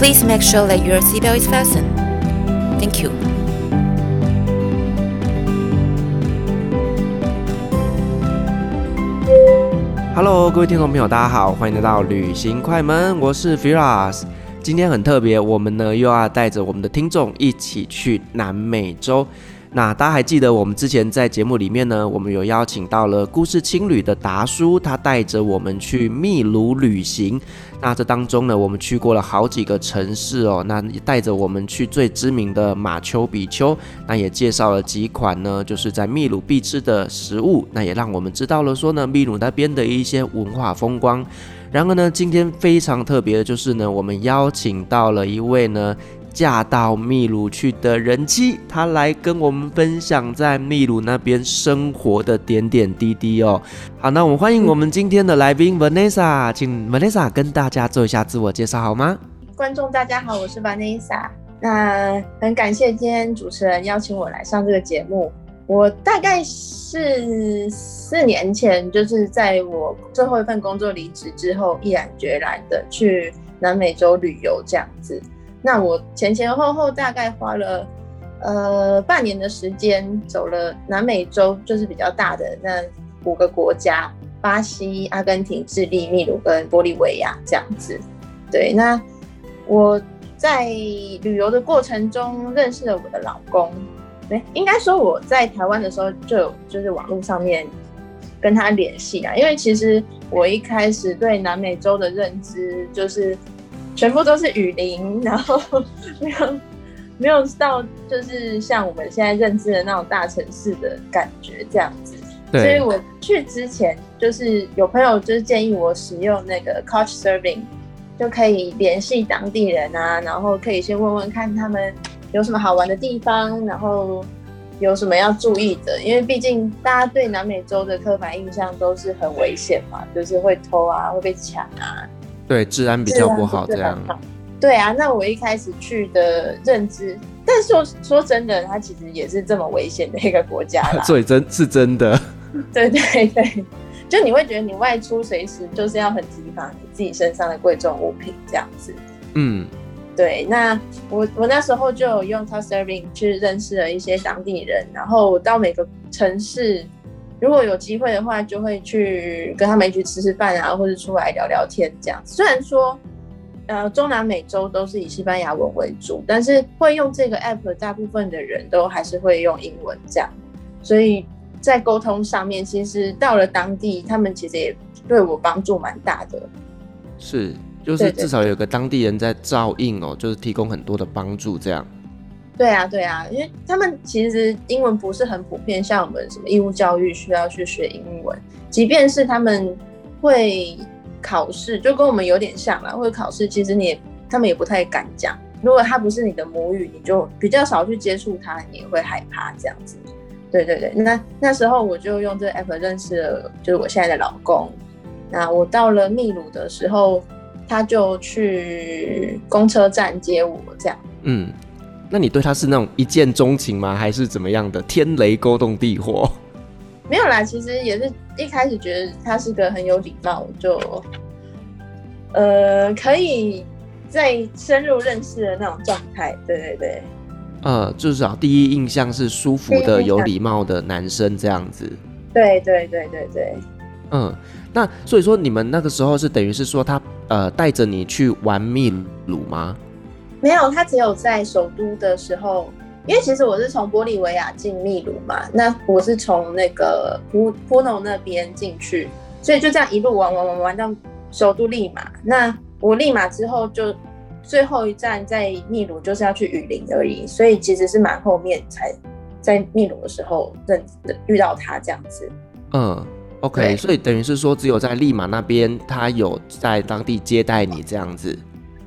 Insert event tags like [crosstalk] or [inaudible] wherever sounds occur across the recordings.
Please make sure that your seatbelt is fastened. Thank you. Hello，各位听众朋友，大家好，欢迎来到旅行快门，我是 Firas。今天很特别，我们呢又要带着我们的听众一起去南美洲。那大家还记得我们之前在节目里面呢，我们有邀请到了故事青旅的达叔，他带着我们去秘鲁旅行。那这当中呢，我们去过了好几个城市哦。那带着我们去最知名的马丘比丘，那也介绍了几款呢，就是在秘鲁必吃的食物。那也让我们知道了说呢，秘鲁那边的一些文化风光。然而呢，今天非常特别的就是呢，我们邀请到了一位呢。嫁到秘鲁去的人妻，她来跟我们分享在秘鲁那边生活的点点滴滴哦。好，那我们欢迎我们今天的来宾 Vanessa，请 Vanessa 跟大家做一下自我介绍好吗？观众大家好，我是 Vanessa。那很感谢今天主持人邀请我来上这个节目。我大概是四年前，就是在我最后一份工作离职之后，毅然决然的去南美洲旅游这样子。那我前前后后大概花了呃半年的时间，走了南美洲，就是比较大的那五个国家：巴西、阿根廷、智利、秘鲁跟玻利维亚这样子。对，那我在旅游的过程中认识了我的老公。对，应该说我在台湾的时候就有就是网络上面跟他联系啊，因为其实我一开始对南美洲的认知就是。全部都是雨林，[laughs] 然后没有没有到就是像我们现在认知的那种大城市的感觉这样子。对。所以我去之前就是有朋友就是建议我使用那个 Couchsurfing，就可以联系当地人啊，然后可以先问问看他们有什么好玩的地方，然后有什么要注意的，因为毕竟大家对南美洲的刻板印象都是很危险嘛，就是会偷啊，会被抢啊。对，治安比较不好，这样。对啊，那我一开始去的认知，但是说说真的，它其实也是这么危险的一个国家啦。[laughs] 所以真是真的。[laughs] 对对对，就你会觉得你外出随时就是要很提防你自己身上的贵重物品这样子。嗯，对。那我我那时候就有用 Couchsurfing 去认识了一些当地人，然后到每个城市。如果有机会的话，就会去跟他们一起吃吃饭啊，或者出来聊聊天这样。虽然说，呃，中南美洲都是以西班牙文为主，但是会用这个 app，大部分的人都还是会用英文这样。所以在沟通上面，其实到了当地，他们其实也对我帮助蛮大的。是，就是至少有个当地人在照应哦，就是提供很多的帮助这样。对啊，对啊，因为他们其实英文不是很普遍，像我们什么义务教育需要去学英文，即便是他们会考试，就跟我们有点像啦，会考试，其实你他们也不太敢讲。如果他不是你的母语，你就比较少去接触他，你也会害怕这样子。对对对，那那时候我就用这个 app 认识了，就是我现在的老公。那我到了秘鲁的时候，他就去公车站接我，这样。嗯。那你对他是那种一见钟情吗？还是怎么样的？天雷勾动地火？没有啦，其实也是一开始觉得他是个很有礼貌，就呃可以再深入认识的那种状态。对对对，呃，至少第一印象是舒服的、有礼貌的男生这样子。对对对对对。嗯，那所以说你们那个时候是等于是说他呃带着你去玩秘鲁吗？没有，他只有在首都的时候，因为其实我是从玻利维亚进秘鲁嘛，那我是从那个普普诺那边进去，所以就这样一路玩玩玩玩到首都利马。那我利马之后就最后一站在秘鲁就是要去雨林而已，所以其实是蛮后面才在秘鲁的时候认遇到他这样子。嗯，OK，所以等于是说只有在利马那边他有在当地接待你这样子。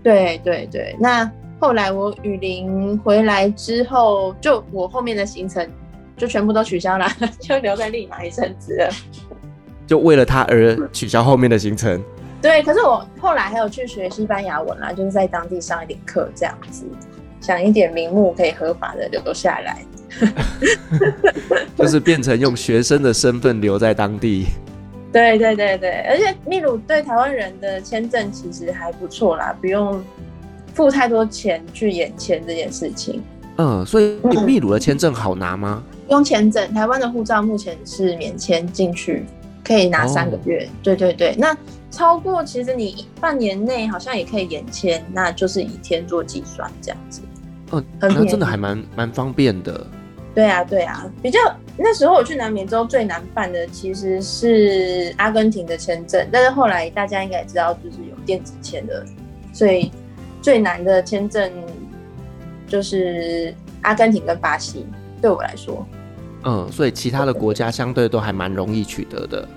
对对对，那。后来我雨林回来之后，就我后面的行程就全部都取消了，[laughs] 就留在利马一阵子了。就为了他而取消后面的行程。对，可是我后来还有去学西班牙文啦，就是在当地上一点课这样子，想一点名目可以合法的留下来。[laughs] 就是变成用学生的身份留在当地。对对对对，而且秘鲁对台湾人的签证其实还不错啦，不用付太多钱去延签这件事情。嗯，所以秘鲁的签证好拿吗？不用签证，台湾的护照目前是免签进去，可以拿三个月。哦、对对对，那超过其实你半年内好像也可以延签，那就是以天做计算这样子。嗯，那真的还蛮蛮方便的。对啊，对啊，比较那时候我去南美洲最难办的其实是阿根廷的签证，但是后来大家应该也知道，就是有电子签的，所以最难的签证就是阿根廷跟巴西，对我来说。嗯，所以其他的国家相对都还蛮容易取得的。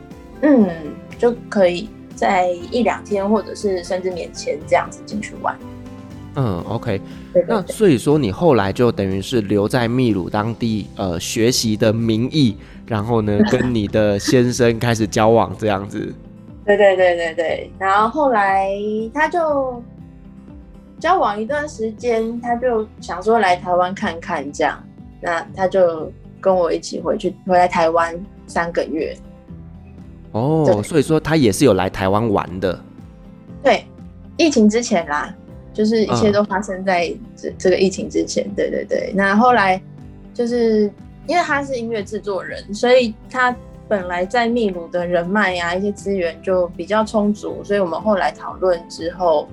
嗯，就可以在一两天，或者是甚至免签这样子进去玩。嗯，OK，那所以说你后来就等于是留在秘鲁当地呃学习的名义，然后呢 [laughs] 跟你的先生开始交往这样子。对对对对对，然后后来他就交往一段时间，他就想说来台湾看看这样，那他就跟我一起回去回来台湾三个月。哦，所以说他也是有来台湾玩的。对，疫情之前啦。就是一切都发生在这这个疫情之前，对对对。那后来就是因为他是音乐制作人，所以他本来在秘鲁的人脉呀、啊，一些资源就比较充足，所以我们后来讨论之后，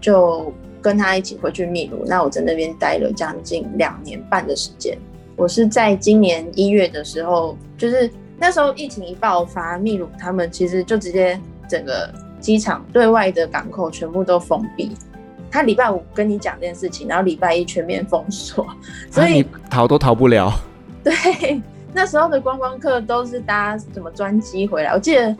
就跟他一起回去秘鲁。那我在那边待了将近两年半的时间。我是在今年一月的时候，就是那时候疫情一爆发，秘鲁他们其实就直接整个机场对外的港口全部都封闭。他礼拜五跟你讲这件事情，然后礼拜一全面封锁，所以、啊、逃都逃不了。[laughs] 对，那时候的观光客都是搭什么专机回来？我记得，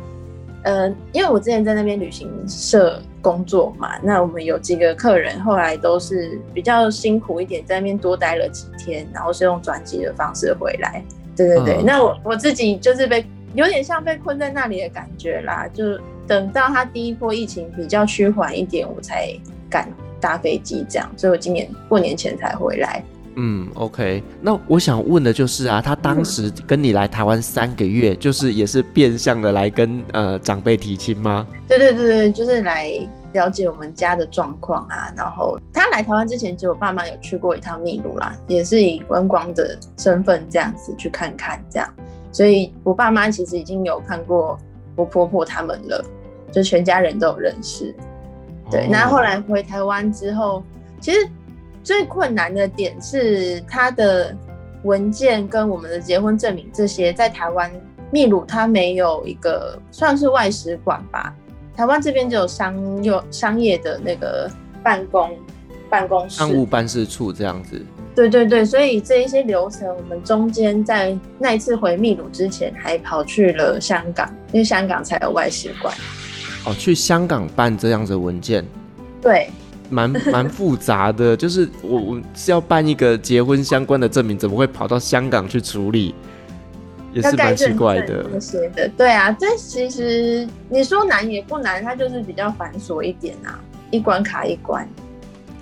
呃，因为我之前在那边旅行社工作嘛，那我们有几个客人后来都是比较辛苦一点，在那边多待了几天，然后是用转机的方式回来。对对对，嗯、那我我自己就是被有点像被困在那里的感觉啦，就等到他第一波疫情比较趋缓一点，我才。敢搭飞机这样，所以我今年过年前才回来。嗯，OK。那我想问的就是啊，他当时跟你来台湾三个月，嗯、就是也是变相的来跟呃长辈提亲吗？对对对对，就是来了解我们家的状况啊。然后他来台湾之前，其实我爸妈有去过一趟秘鲁啦，也是以观光的身份这样子去看看这样。所以我爸妈其实已经有看过我婆婆他们了，就全家人都有认识。对，那后来回台湾之后，其实最困难的点是他的文件跟我们的结婚证明这些，在台湾秘鲁它没有一个算是外使馆吧，台湾这边就有商业商业的那个办公办公室，商务办事处这样子。对对对，所以这一些流程，我们中间在那一次回秘鲁之前，还跑去了香港，因为香港才有外使馆。哦，去香港办这样子的文件，对，蛮蛮复杂的。就是我我是要办一个结婚相关的证明，怎么会跑到香港去处理？也是蛮奇怪的。那些的，对啊，这其实你说难也不难，它就是比较繁琐一点啊，一关卡一关。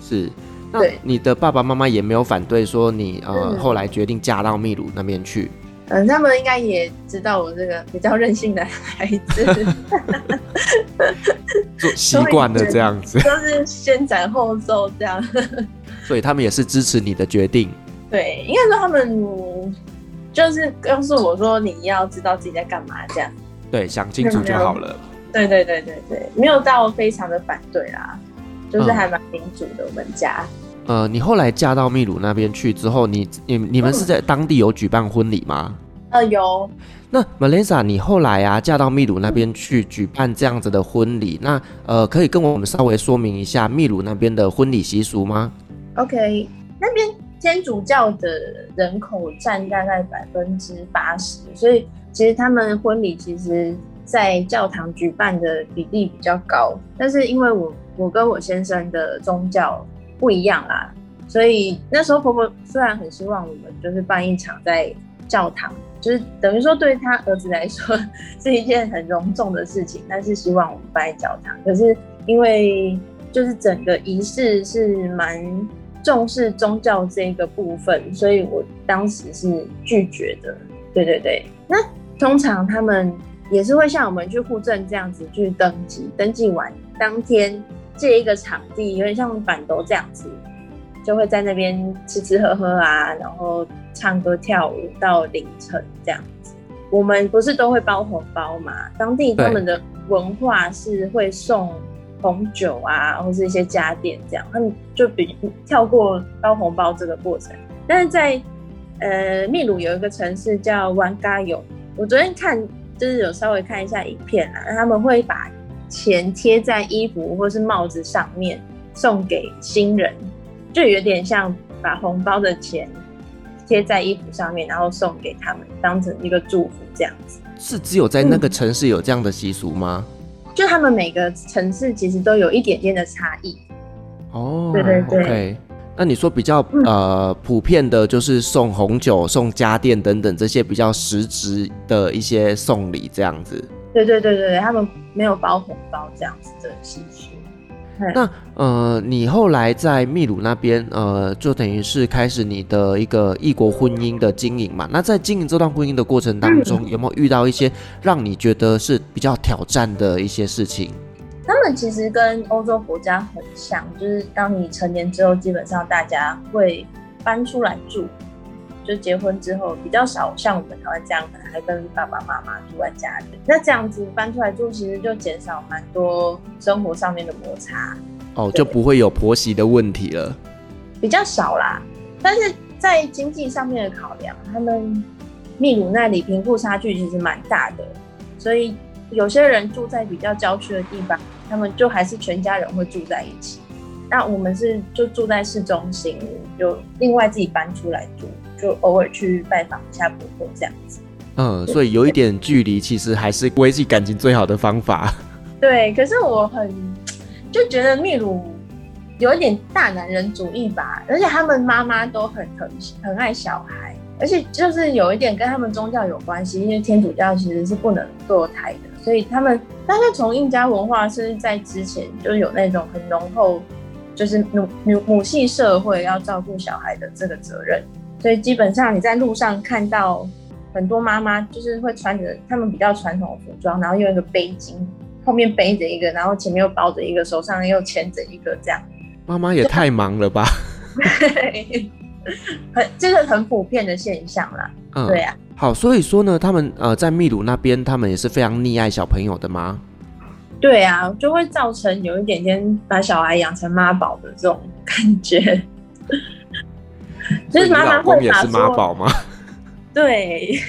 是，那你的爸爸妈妈也没有反对说你呃、嗯、后来决定嫁到秘鲁那边去？嗯，他们应该也知道我这个比较任性的孩子，[laughs] 做习惯了这样子，都是先斩后奏这样，[laughs] 所以他们也是支持你的决定。对，应该说他们就是告诉我说，你要知道自己在干嘛这样。对，想清楚就好了。对对对对对，没有到非常的反对啦，就是还蛮民主的我们家。呃，你后来嫁到秘鲁那边去之后，你你你们是在当地有举办婚礼吗？呃，有。那 Melissa，你后来啊嫁到秘鲁那边去举办这样子的婚礼，那呃，可以跟我们稍微说明一下秘鲁那边的婚礼习俗吗？OK，那边天主教的人口占大概百分之八十，所以其实他们婚礼其实在教堂举办的比例比较高，但是因为我我跟我先生的宗教。不一样啦。所以那时候婆婆虽然很希望我们就是办一场在教堂，就是等于说对她儿子来说 [laughs] 是一件很隆重的事情，但是希望我们办在教堂。可是因为就是整个仪式是蛮重视宗教这个部分，所以我当时是拒绝的。对对对，那通常他们也是会像我们去户政这样子去登记，登记完当天借一个场地，有点像板斗这样子。就会在那边吃吃喝喝啊，然后唱歌跳舞到凌晨这样子。我们不是都会包红包嘛？当地他们的文化是会送红酒啊，或是一些家电这样。他们就比跳过包红包这个过程。但是在呃秘鲁有一个城市叫瓦加尤，我昨天看就是有稍微看一下影片啊，他们会把钱贴在衣服或是帽子上面送给新人。就有点像把红包的钱贴在衣服上面，然后送给他们，当成一个祝福这样子。是只有在那个城市有这样的习俗吗？嗯，就他们每个城市其实都有一点点的差异。哦，对对对。Okay. 那你说比较呃普遍的，就是送红酒、送家电等等这些比较实质的一些送礼这样子。对对对对，他们没有包红包这样子的习俗。那呃，你后来在秘鲁那边，呃，就等于是开始你的一个异国婚姻的经营嘛？那在经营这段婚姻的过程当中，有没有遇到一些让你觉得是比较挑战的一些事情？他们其实跟欧洲国家很像，就是当你成年之后，基本上大家会搬出来住。就结婚之后比较少，像我们台湾这样，可能还跟爸爸妈妈住在家里。那这样子搬出来住，其实就减少蛮多生活上面的摩擦。哦，就不会有婆媳的问题了。比较少啦，但是在经济上面的考量，他们秘鲁那里贫富差距其实蛮大的，所以有些人住在比较郊区的地方，他们就还是全家人会住在一起。那我们是就住在市中心，就另外自己搬出来住。就偶尔去拜访一下婆婆这样子，嗯，所以有一点距离，其实还是维系感情最好的方法。[laughs] 对，可是我很就觉得秘鲁有一点大男人主义吧，而且他们妈妈都很疼很爱小孩，而且就是有一点跟他们宗教有关系，因为天主教其实是不能堕胎的，所以他们大概从印加文化是在之前就有那种很浓厚，就是母母母系社会要照顾小孩的这个责任。所以基本上你在路上看到很多妈妈，就是会穿着他们比较传统的服装，然后用一个背巾，后面背着一个，然后前面又包着一个，手上又牵着一个，这样。妈妈也太忙了吧？对，很这个很普遍的现象啦。嗯，对啊。好，所以说呢，他们呃在秘鲁那边，他们也是非常溺爱小朋友的吗？对啊，就会造成有一点点把小孩养成妈宝的这种感觉。就是妈妈会也是妈宝吗？[laughs] 对，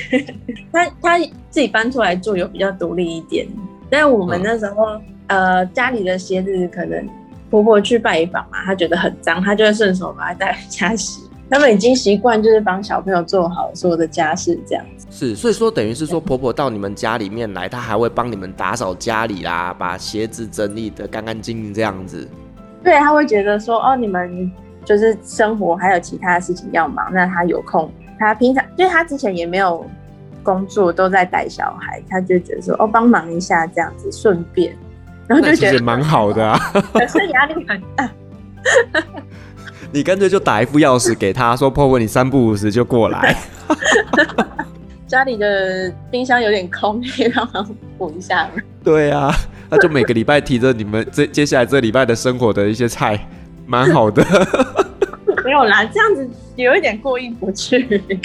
他他自己搬出来住，有比较独立一点。但我们那时候，嗯、呃，家里的鞋子可能婆婆去拜访嘛，她觉得很脏，她就会顺手把它带回家洗。他们已经习惯就是帮小朋友做好所有的家事，这样子。是，所以说等于是说婆婆到你们家里面来，她还会帮你们打扫家里啦，把鞋子整理的干干净净这样子。对，她会觉得说，哦，你们。就是生活还有其他的事情要忙，那他有空，他平常因为他之前也没有工作，都在带小孩，他就觉得说哦，帮忙一下这样子，顺便，然后就觉得蛮好的啊，[laughs] 可是压力很大。[laughs] 你干脆就打一副钥匙给他说，婆婆你三不五时就过来。[laughs] 家里的冰箱有点空，可以帮忙补一下。对啊，那就每个礼拜提着你们这接下来这礼拜的生活的一些菜。蛮好的，[laughs] 没有啦，这样子有一点过意不去，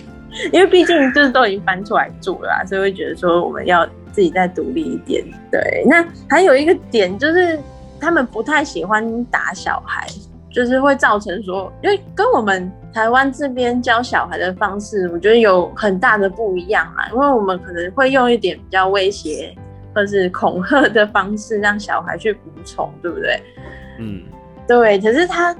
[laughs] 因为毕竟就是都已经搬出来住了啦，所以会觉得说我们要自己再独立一点。对，那还有一个点就是他们不太喜欢打小孩，就是会造成说，因为跟我们台湾这边教小孩的方式，我觉得有很大的不一样啊，因为我们可能会用一点比较威胁或是恐吓的方式让小孩去服从，对不对？嗯。对，可是他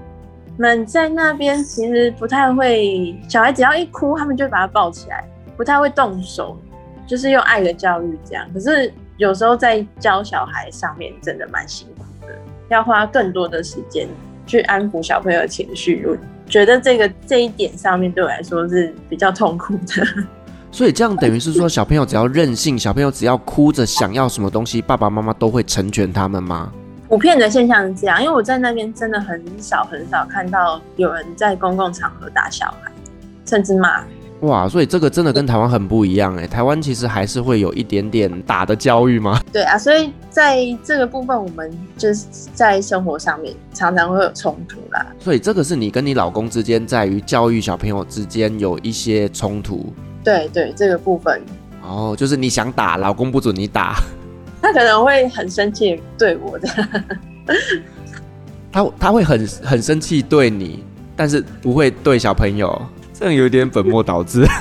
们在那边其实不太会，小孩只要一哭，他们就把他抱起来，不太会动手，就是用爱的教育这样。可是有时候在教小孩上面真的蛮辛苦的，要花更多的时间去安抚小朋友的情绪。我觉得这个这一点上面对我来说是比较痛苦的。[laughs] 所以这样等于是说，小朋友只要任性，小朋友只要哭着想要什么东西，爸爸妈妈都会成全他们吗？普遍的现象是这样，因为我在那边真的很少很少看到有人在公共场合打小孩，甚至骂。哇，所以这个真的跟台湾很不一样哎，台湾其实还是会有一点点打的教育吗？[laughs] 对啊，所以在这个部分，我们就是在生活上面常常会有冲突啦。所以这个是你跟你老公之间在于教育小朋友之间有一些冲突。对对，这个部分。哦，就是你想打，老公不准你打。[laughs] 他可能会很生气对我的，[laughs] 他他会很很生气对你，但是不会对小朋友，这样有点本末倒置。[laughs]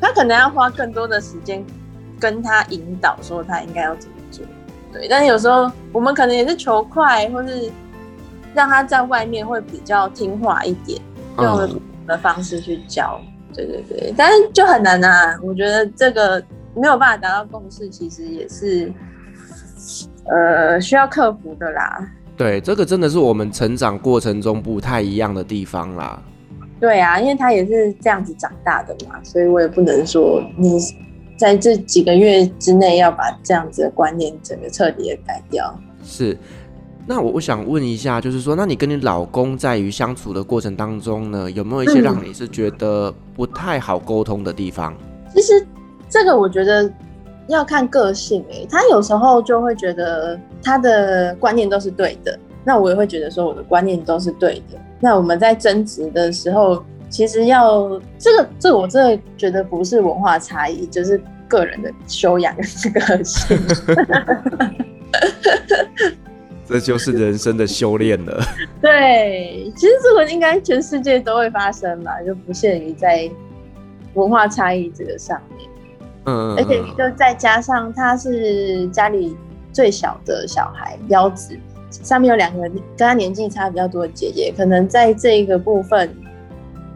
他可能要花更多的时间跟他引导，说他应该要怎么做。对，但有时候我们可能也是求快，或是让他在外面会比较听话一点，用的方式去教。对对对，但是就很难啊，我觉得这个。没有办法达到共识，其实也是，呃，需要克服的啦。对，这个真的是我们成长过程中不太一样的地方啦。对啊，因为他也是这样子长大的嘛，所以我也不能说你在这几个月之内要把这样子的观念整个彻底的改掉。是，那我我想问一下，就是说，那你跟你老公在于相处的过程当中呢，有没有一些让你是觉得不太好沟通的地方？嗯、其实。这个我觉得要看个性诶，他有时候就会觉得他的观念都是对的，那我也会觉得说我的观念都是对的。那我们在争执的时候，其实要这个这个我真的觉得不是文化差异，就是个人的修养跟个性。[laughs] 这就是人生的修炼了。[laughs] 对，其实这个应该全世界都会发生嘛，就不限于在文化差异这个上面。嗯，而且就再加上他是家里最小的小孩，幺子，上面有两个跟他年纪差比较多的姐姐，可能在这一个部分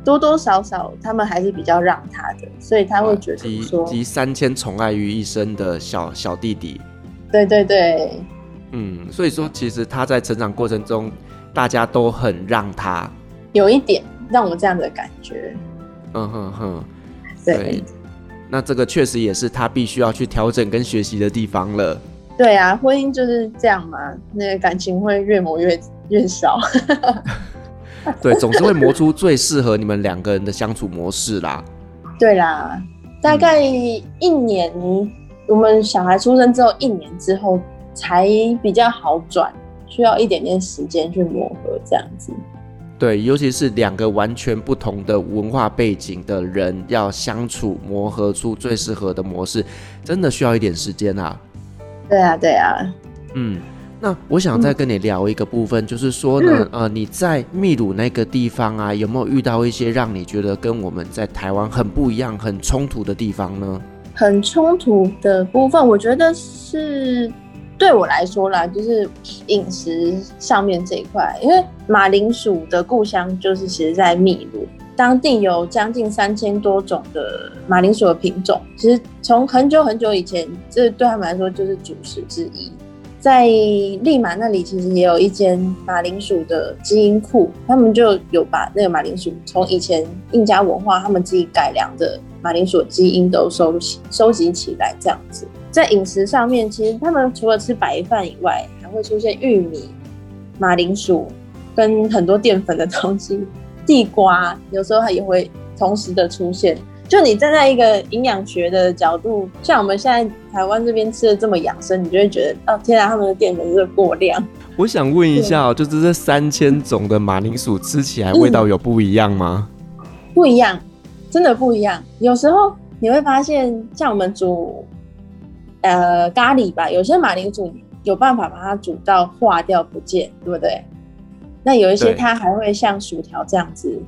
多多少少他们还是比较让他的，所以他会觉得说集三千宠爱于一身的小小弟弟。对对对，嗯，所以说其实他在成长过程中，大家都很让他，有一点让我这样的感觉。嗯哼哼，对。对那这个确实也是他必须要去调整跟学习的地方了。对啊，婚姻就是这样嘛，那个感情会越磨越 [laughs] 越少。[laughs] 对，总是会磨出最适合你们两个人的相处模式啦。对啦，大概一年，嗯、我们小孩出生之后一年之后才比较好转，需要一点点时间去磨合这样子。对，尤其是两个完全不同的文化背景的人要相处磨合出最适合的模式，真的需要一点时间啊。对啊，对啊。嗯，那我想再跟你聊一个部分，嗯、就是说呢，呃，你在秘鲁那个地方啊，有没有遇到一些让你觉得跟我们在台湾很不一样、很冲突的地方呢？很冲突的部分，我觉得是。对我来说啦，就是饮食上面这一块，因为马铃薯的故乡就是其实在秘鲁，当地有将近三千多种的马铃薯的品种，其实从很久很久以前，这对他们来说就是主食之一。在利马那里，其实也有一间马铃薯的基因库，他们就有把那个马铃薯从以前印加文化他们自己改良的马铃薯基因都收集收集起来，这样子。在饮食上面，其实他们除了吃白饭以外，还会出现玉米、马铃薯跟很多淀粉的东西，地瓜有时候它也会同时的出现。就你站在一个营养学的角度，像我们现在台湾这边吃的这么养生，你就会觉得哦，天啊，他们的淀粉是过量。[laughs] 我想问一下，就是这三千种的马铃薯吃起来味道有不一样吗？嗯，不一样，真的不一样。有时候你会发现，像我们煮。呃，咖喱吧，有些马铃薯有办法把它煮到化掉不见，对不对？那有一些它还会像薯条这样子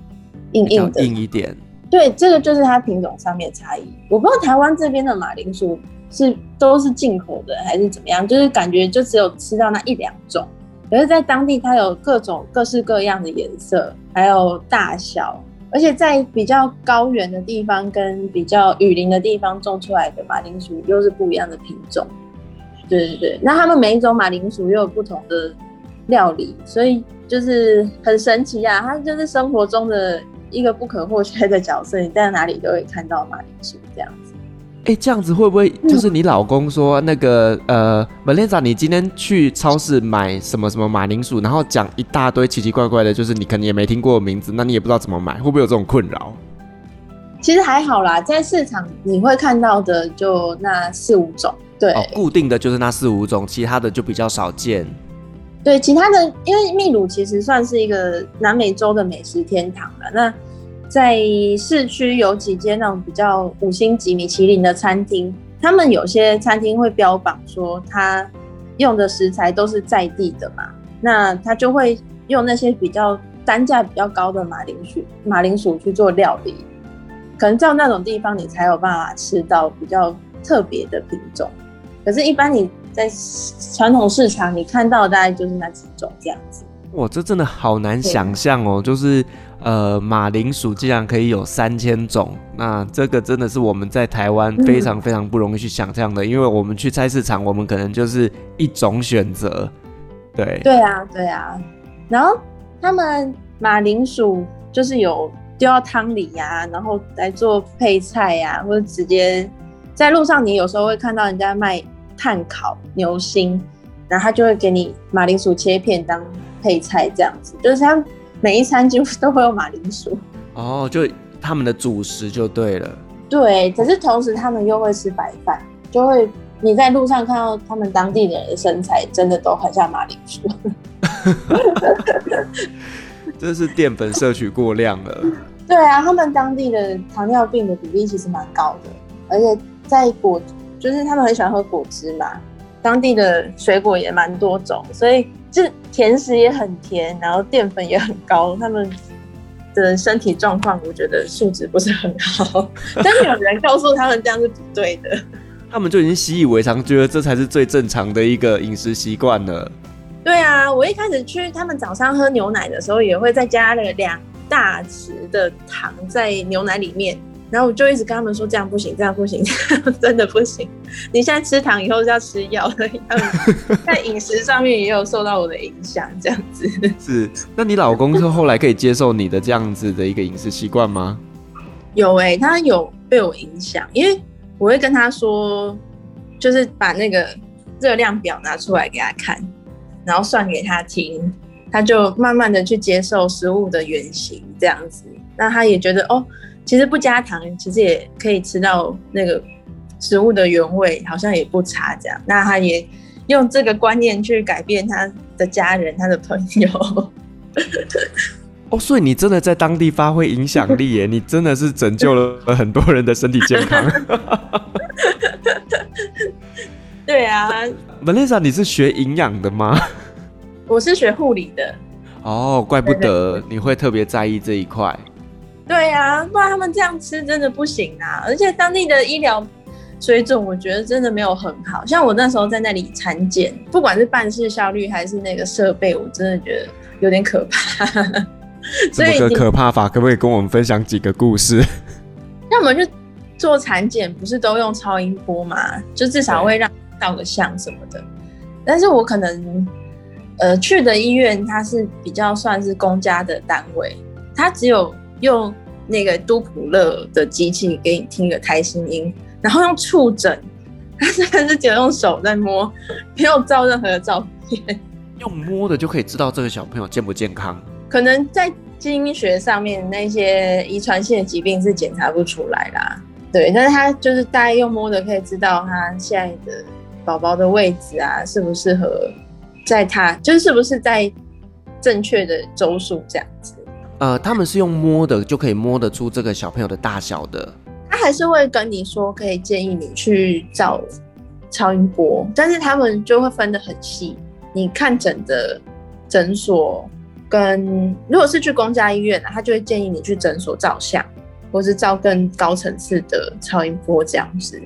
硬硬的，硬一点。对，这个就是它品种上面的差异。我不知道台湾这边的马铃薯是都是进口的还是怎么样，就是感觉就只有吃到那一两种，可是在当地它有各种各式各样的颜色，还有大小。而且在比较高原的地方跟比较雨林的地方种出来的马铃薯又是不一样的品种，对对对。那他们每一种马铃薯又有不同的料理，所以就是很神奇啊！它就是生活中的一个不可或缺的角色，你在哪里都会看到马铃薯这样子。哎、欸，这样子会不会就是你老公说那个、嗯、呃，Vanessa，你今天去超市买什么什么马铃薯，然后讲一大堆奇奇怪怪的，就是你可能也没听过的名字，那你也不知道怎么买，会不会有这种困扰？其实还好啦，在市场你会看到的就那四五种，对，哦、固定的就是那四五种，其他的就比较少见。对，其他的因为秘鲁其实算是一个南美洲的美食天堂了，那。在市区有几间那种比较五星级米其林的餐厅，他们有些餐厅会标榜说，他用的食材都是在地的嘛，那他就会用那些比较单价比较高的马铃薯，马铃薯去做料理，可能到那种地方你才有办法吃到比较特别的品种，可是，一般你在传统市场你看到的大概就是那几种这样子。哇，这真的好难想象哦，就是。呃，马铃薯竟然可以有三千种，那这个真的是我们在台湾非常非常不容易去想象的，因为我们去菜市场，我们可能就是一种选择，对，对啊，对啊。然后他们马铃薯就是有丢到汤里呀，然后来做配菜呀，或者直接在路上，你有时候会看到人家卖炭烤牛心，然后他就会给你马铃薯切片当配菜，这样子，就是像。每一餐几乎都会有马铃薯哦，就他们的主食就对了。对，可是同时他们又会吃白饭，就会你在路上看到他们当地的人的身材，真的都很像马铃薯。[laughs] 这是淀粉摄取过量了。对啊，他们当地的糖尿病的比例其实蛮高的，而且在果，就是他们很喜欢喝果汁嘛，当地的水果也蛮多种，所以。就甜食也很甜，然后淀粉也很高，他们的身体状况我觉得素质不是很好，[laughs] 但是有人告诉他们这样是不对的，他们就已经习以为常，觉得这才是最正常的一个饮食习惯了。对啊，我一开始去他们早上喝牛奶的时候，也会再加了两大匙的糖在牛奶里面。然后我就一直跟他们说，这样不行，这样不行，这样 [laughs] 真的不行。你现在吃糖以后是要吃药的，[laughs] [laughs] 在饮食上面也有受到我的影响，这样子。是，那你老公是后来可以接受你的这样子的一个饮食习惯吗？有哎、欸，他有被我影响，因为我会跟他说，就是把那个热量表拿出来给他看，然后算给他听，他就慢慢的去接受食物的原型这样子。那他也觉得哦。其实不加糖，其实也可以吃到那个食物的原味，好像也不差这样。那他也用这个观念去改变他的家人、他的朋友。哦，所以你真的在当地发挥影响力耶！你真的是拯救了很多人的身体健康。[laughs] 对啊，Melissa，你是学营养的吗？我是学护理的。哦，怪不得你会特别在意这一块。对呀、啊，不然他们这样吃真的不行啊！而且当地的医疗水准，我觉得真的没有很好。像我那时候在那里产检，不管是办事效率还是那个设备，我真的觉得有点可怕。怎么个可怕法？可不可以跟我们分享几个故事？[laughs] 那我们去做产检，不是都用超音波吗？就至少会让照个相什么的。但是我可能呃去的医院，它是比较算是公家的单位，它只有。用那个多普勒的机器给你听个胎心音，然后用触诊，他真的是只有用手在摸，没有照任何的照片。用摸的就可以知道这个小朋友健不健康？可能在基因学上面，那些遗传性的疾病是检查不出来啦。对，但是他就是大概用摸的可以知道他现在的宝宝的位置啊，适不适合在他，就是是不是在正确的周数这样子。呃，他们是用摸的就可以摸得出这个小朋友的大小的。他还是会跟你说，可以建议你去照超音波，但是他们就会分得很细。你看诊的诊所跟如果是去公家医院，他就会建议你去诊所照相，或是照更高层次的超音波这样子。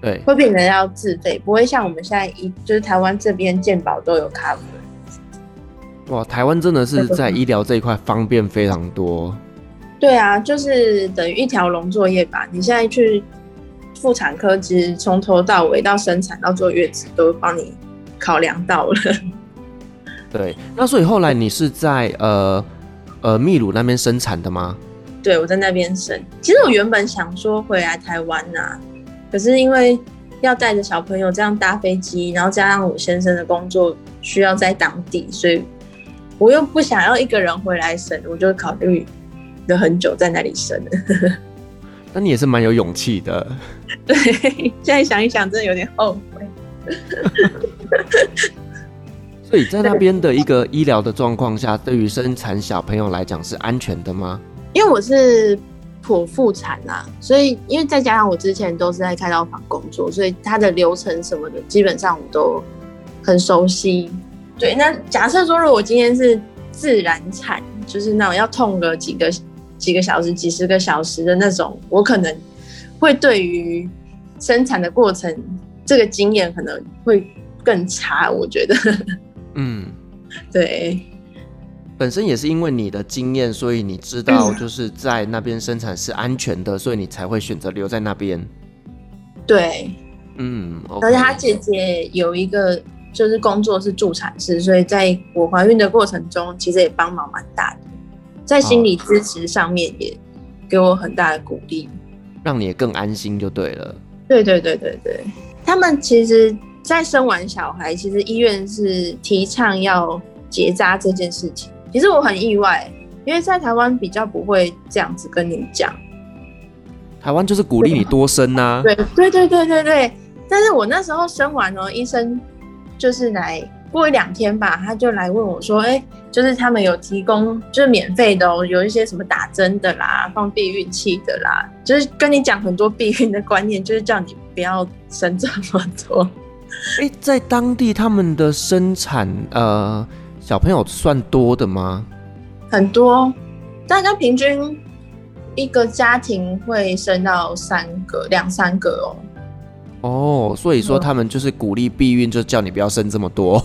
对，会变成要自费，不会像我们现在一就是台湾这边健保都有 cover。哇，台湾真的是在医疗这一块方便非常多。对啊，就是等于一条龙作业吧。你现在去妇产科，其实从头到尾到生产到坐月子都帮你考量到了。对，那所以后来你是在呃呃秘鲁那边生产的吗？对，我在那边生。其实我原本想说回来台湾呐、啊，可是因为要带着小朋友这样搭飞机，然后加上我先生的工作需要在当地，所以我又不想要一个人回来生，我就考虑了很久在那里生。[laughs] 那你也是蛮有勇气的。对，现在想一想，真的有点后悔。[laughs] 所以在那边的一个医疗的状况下，对于生产小朋友来讲是安全的吗？因为我是剖腹产啊，所以因为再加上我之前都是在开刀房工作，所以它的流程什么的基本上我都很熟悉。对，那假设说如果今天是自然产，就是那种要痛个几个几个小时、几十个小时的那种，我可能会对于生产的过程这个经验可能会更差，我觉得。嗯，[laughs] 对。本身也是因为你的经验，所以你知道就是在那边生产是安全的，嗯、所以你才会选择留在那边。对，嗯。Okay、而且他姐姐有一个就是工作是助产师，所以在我怀孕的过程中，其实也帮忙蛮大的，在心理支持上面也给我很大的鼓励，让你也更安心就对了。对对对对对，他们其实，在生完小孩，其实医院是提倡要结扎这件事情。其实我很意外，因为在台湾比较不会这样子跟你讲。台湾就是鼓励你多生啊。对对对对对对。但是我那时候生完哦，医生就是来过一两天吧，他就来问我说：“哎，就是他们有提供，就是免费的哦，有一些什么打针的啦，放避孕器的啦，就是跟你讲很多避孕的观念，就是叫你不要生这么多。”哎，在当地他们的生产呃。小朋友算多的吗？很多，大概平均一个家庭会生到三个、两三个哦。哦，所以说他们就是鼓励避孕，就叫你不要生这么多。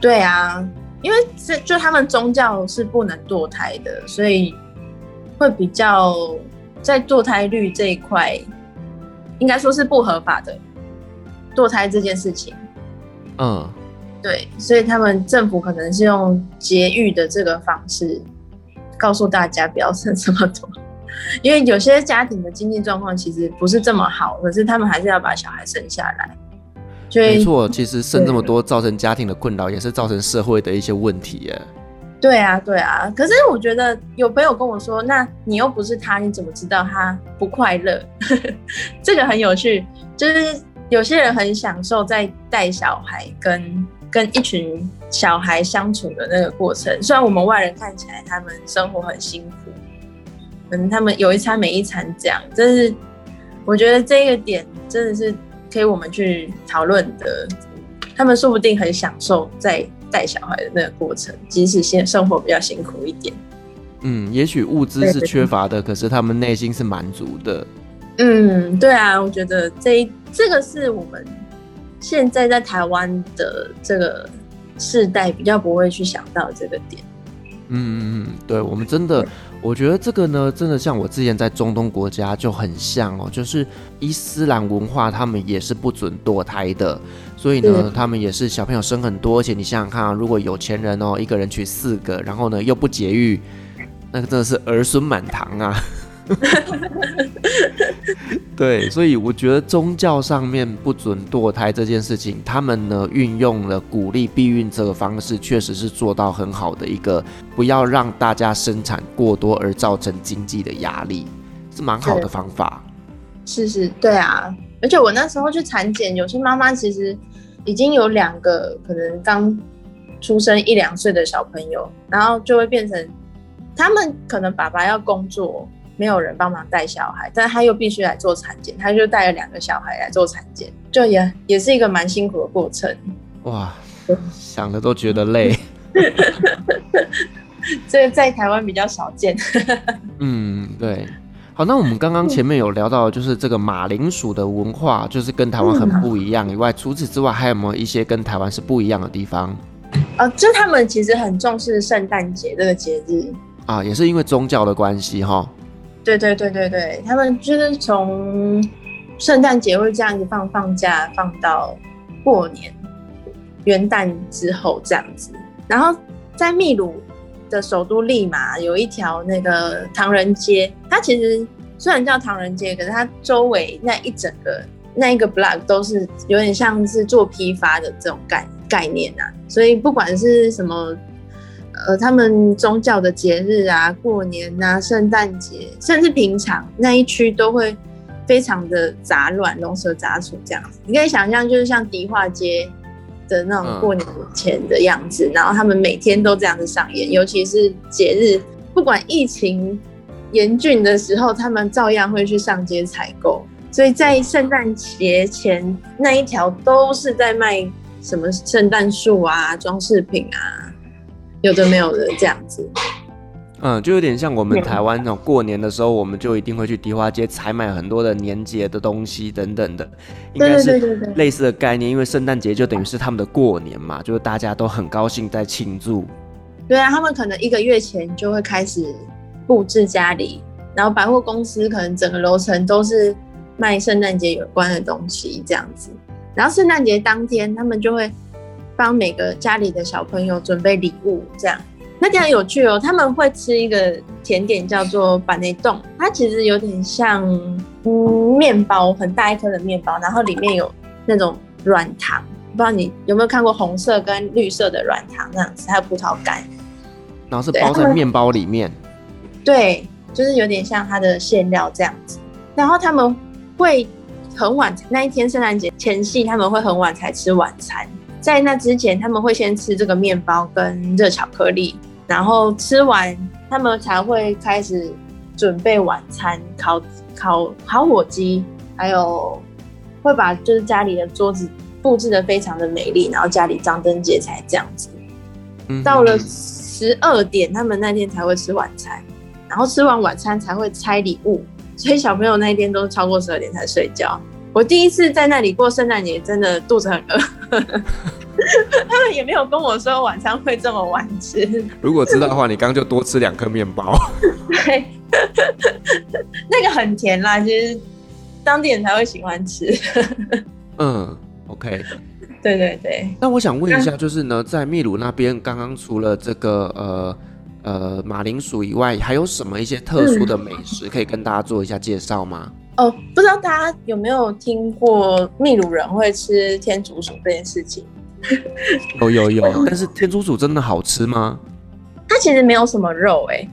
对啊，因为这就他们宗教是不能堕胎的，所以会比较在堕胎率这一块，应该说是不合法的堕胎这件事情。嗯。对，所以他们政府可能是用节育的这个方式，告诉大家不要生这么多，因为有些家庭的经济状况其实不是这么好，可是他们还是要把小孩生下来。所以，没错，其实生这么多造成家庭的困扰，也是造成社会的一些问题耶。对啊，对啊。可是我觉得有朋友跟我说，那你又不是他，你怎么知道他不快乐？[laughs] 这个很有趣，就是有些人很享受在带小孩跟。跟一群小孩相处的那个过程，虽然我们外人看起来他们生活很辛苦，可能他们有一餐没一餐这样，但是我觉得这个点真的是可以我们去讨论的。他们说不定很享受在带小孩的那个过程，即使现生活比较辛苦一点。嗯，也许物资是缺乏的，可是他们内心是满足的。嗯，对啊，我觉得这这个是我们。现在在台湾的这个世代比较不会去想到这个点。嗯嗯嗯，对，我们真的，我觉得这个呢，真的像我之前在中东国家就很像哦，就是伊斯兰文化，他们也是不准堕胎的，所以呢，他们也是小朋友生很多，而且你想想看啊，如果有钱人哦，一个人娶四个，然后呢又不节育，那个真的是儿孙满堂啊。[laughs] 对，所以我觉得宗教上面不准堕胎这件事情，他们呢运用了鼓励避孕这个方式，确实是做到很好的一个，不要让大家生产过多而造成经济的压力，是蛮好的方法。是是，对啊，而且我那时候去产检，有些妈妈其实已经有两个可能刚出生一两岁的小朋友，然后就会变成他们可能爸爸要工作。没有人帮忙带小孩，但他又必须来做产检，他就带了两个小孩来做产检，就也也是一个蛮辛苦的过程。哇，想的都觉得累。[laughs] 这个在台湾比较少见。[laughs] 嗯，对。好，那我们刚刚前面有聊到，就是这个马铃薯的文化，就是跟台湾很不一样以外，除此之外，还有没有一些跟台湾是不一样的地方？哦，就他们其实很重视圣诞节这个节日啊，也是因为宗教的关系哈。对对对对对，他们就是从圣诞节会这样子放放假，放到过年元旦之后这样子。然后在秘鲁的首都利马有一条那个唐人街，它其实虽然叫唐人街，可是它周围那一整个那一个 block 都是有点像是做批发的这种概概念啊，所以不管是什么。呃，他们宗教的节日啊，过年啊，圣诞节，甚至平常那一区都会非常的杂乱，龙蛇杂处这样子。你可以想象，就是像迪化街的那种过年前的样子，嗯、然后他们每天都这样子上演，尤其是节日，不管疫情严峻的时候，他们照样会去上街采购。所以在圣诞节前那一条都是在卖什么圣诞树啊、装饰品啊。有的没有的这样子，嗯，就有点像我们台湾那种过年的时候，我们就一定会去迪化街采买很多的年节的东西等等的，应该是类似的概念。因为圣诞节就等于是他们的过年嘛，就是大家都很高兴在庆祝。对啊，他们可能一个月前就会开始布置家里，然后百货公司可能整个楼层都是卖圣诞节有关的东西这样子，然后圣诞节当天他们就会。帮每个家里的小朋友准备礼物，这样那这样有趣哦。他们会吃一个甜点叫做板内冻，它其实有点像嗯面包，很大一颗的面包，然后里面有那种软糖，不知道你有没有看过红色跟绿色的软糖那样子，还有葡萄干，然后是包在面包里面。[laughs] 对，就是有点像它的馅料这样子。然后他们会很晚，那一天圣诞节前夕，他们会很晚才吃晚餐。在那之前，他们会先吃这个面包跟热巧克力，然后吃完，他们才会开始准备晚餐，烤烤烤火鸡，还有会把就是家里的桌子布置的非常的美丽，然后家里张灯结彩这样子。到了十二点，他们那天才会吃晚餐，然后吃完晚餐才会拆礼物，所以小朋友那一天都超过十二点才睡觉。我第一次在那里过圣诞节，真的肚子很饿。[laughs] 他们也没有跟我说晚餐会这么晚吃。如果知道的话，你刚刚就多吃两颗面包。对，[laughs] 那个很甜啦，其实当地人才会喜欢吃。[laughs] 嗯，OK。对对对。那我想问一下，就是呢，在秘鲁那边，刚刚除了这个呃呃马铃薯以外，还有什么一些特殊的美食可以跟大家做一下介绍吗？哦，不知道大家有没有听过秘鲁人会吃天竺鼠这件事情？[laughs] 有有有，但是天竺鼠真的好吃吗？它其实没有什么肉，哎，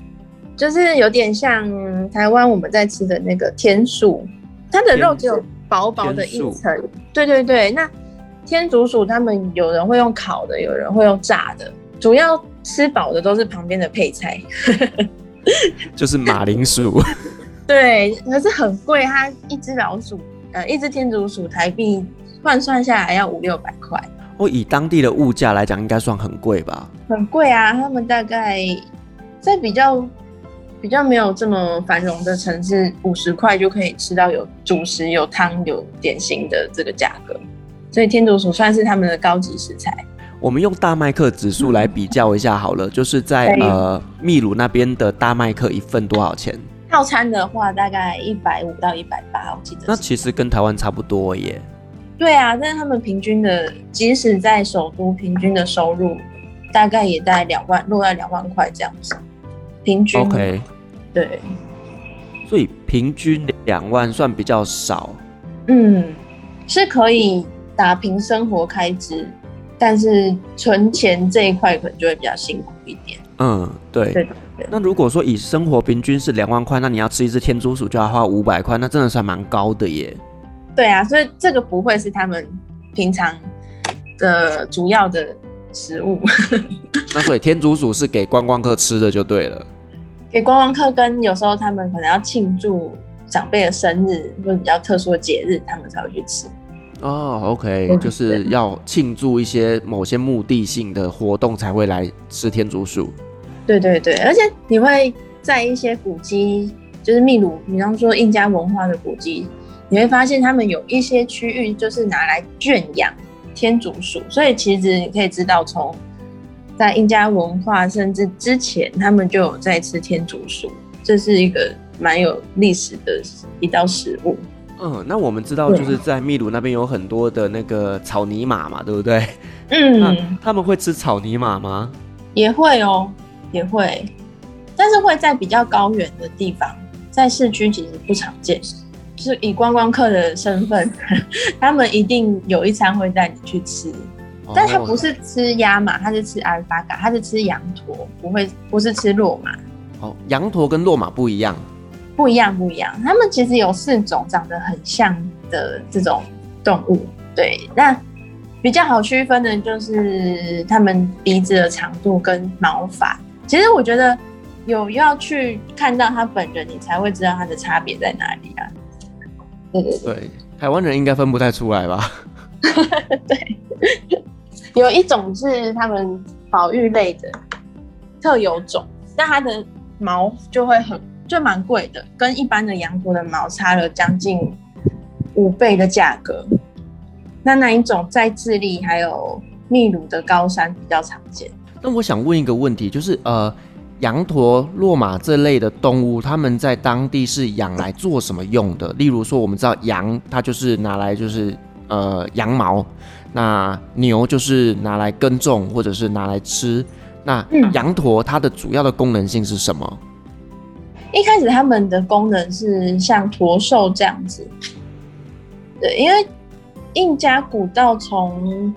就是有点像台湾我们在吃的那个天鼠，它的肉只有薄薄的一层。对对对，那天竺鼠他们有人会用烤的，有人会用炸的，主要吃饱的都是旁边的配菜，[laughs] 就是马铃薯。对，可是很贵，它一只老鼠，呃，一只天竺鼠台币换算下来要五六百块。哦，以当地的物价来讲，应该算很贵吧？很贵啊，他们大概在比较比较没有这么繁荣的城市，五十块就可以吃到有主食、有汤、有点心的这个价格。所以天竺鼠算是他们的高级食材。我们用大麦克指数来比较一下好了，就是在呃秘鲁那边的大麦克一份多少钱？套餐的话，大概一百五到一百八，我记得。那其实跟台湾差不多耶。对啊，但是他们平均的，即使在首都，平均的收入大概也在两万，落在两万块这样子。平均。OK。对。所以平均两万算比较少。嗯，是可以打平生活开支，但是存钱这一块可能就会比较辛苦一点。嗯，对。对那如果说以生活平均是两万块，那你要吃一只天竺鼠就要花五百块，那真的算蛮高的耶。对啊，所以这个不会是他们平常的主要的食物。[laughs] 那所以天竺鼠是给观光客吃的就对了。给观光客跟有时候他们可能要庆祝长辈的生日或者比较特殊的节日，他们才会去吃。哦，OK，就是要庆祝一些某些目的性的活动才会来吃天竺鼠。对对对，而且你会在一些古迹，就是秘鲁，比方说印加文化的古迹，你会发现他们有一些区域就是拿来圈养天竺鼠，所以其实你可以知道，从在印加文化甚至之前，他们就有在吃天竺鼠，这是一个蛮有历史的一道食物。嗯，那我们知道就是在秘鲁那边有很多的那个草泥马嘛，对不对？嗯，他们会吃草泥马吗？也会哦，也会，但是会在比较高远的地方，在市区其实不常见。就是以观光客的身份，[laughs] 他们一定有一餐会带你去吃，哦、但他不是吃鸭嘛，他是吃阿尔法嘎，他是吃羊驼，不会不是吃骆马。哦，羊驼跟骆马不一样，不一样不一样。他们其实有四种长得很像的这种动物，对，那比较好区分的就是他们鼻子的长度跟毛发。其实我觉得有要去看到他本人，你才会知道他的差别在哪里啊。对对对，台湾人应该分不太出来吧？[laughs] 对，有一种是他们保育类的特有种，那它的毛就会很就蛮贵的，跟一般的羊驼的毛差了将近五倍的价格。那那一种在智利还有秘鲁的高山比较常见。那我想问一个问题，就是呃。羊驼、骆马这类的动物，他们在当地是养来做什么用的？例如说，我们知道羊，它就是拿来就是呃羊毛；那牛就是拿来耕种或者是拿来吃。那羊驼它的主要的功能性是什么？一开始他们的功能是像驼兽这样子。对，因为印加古道从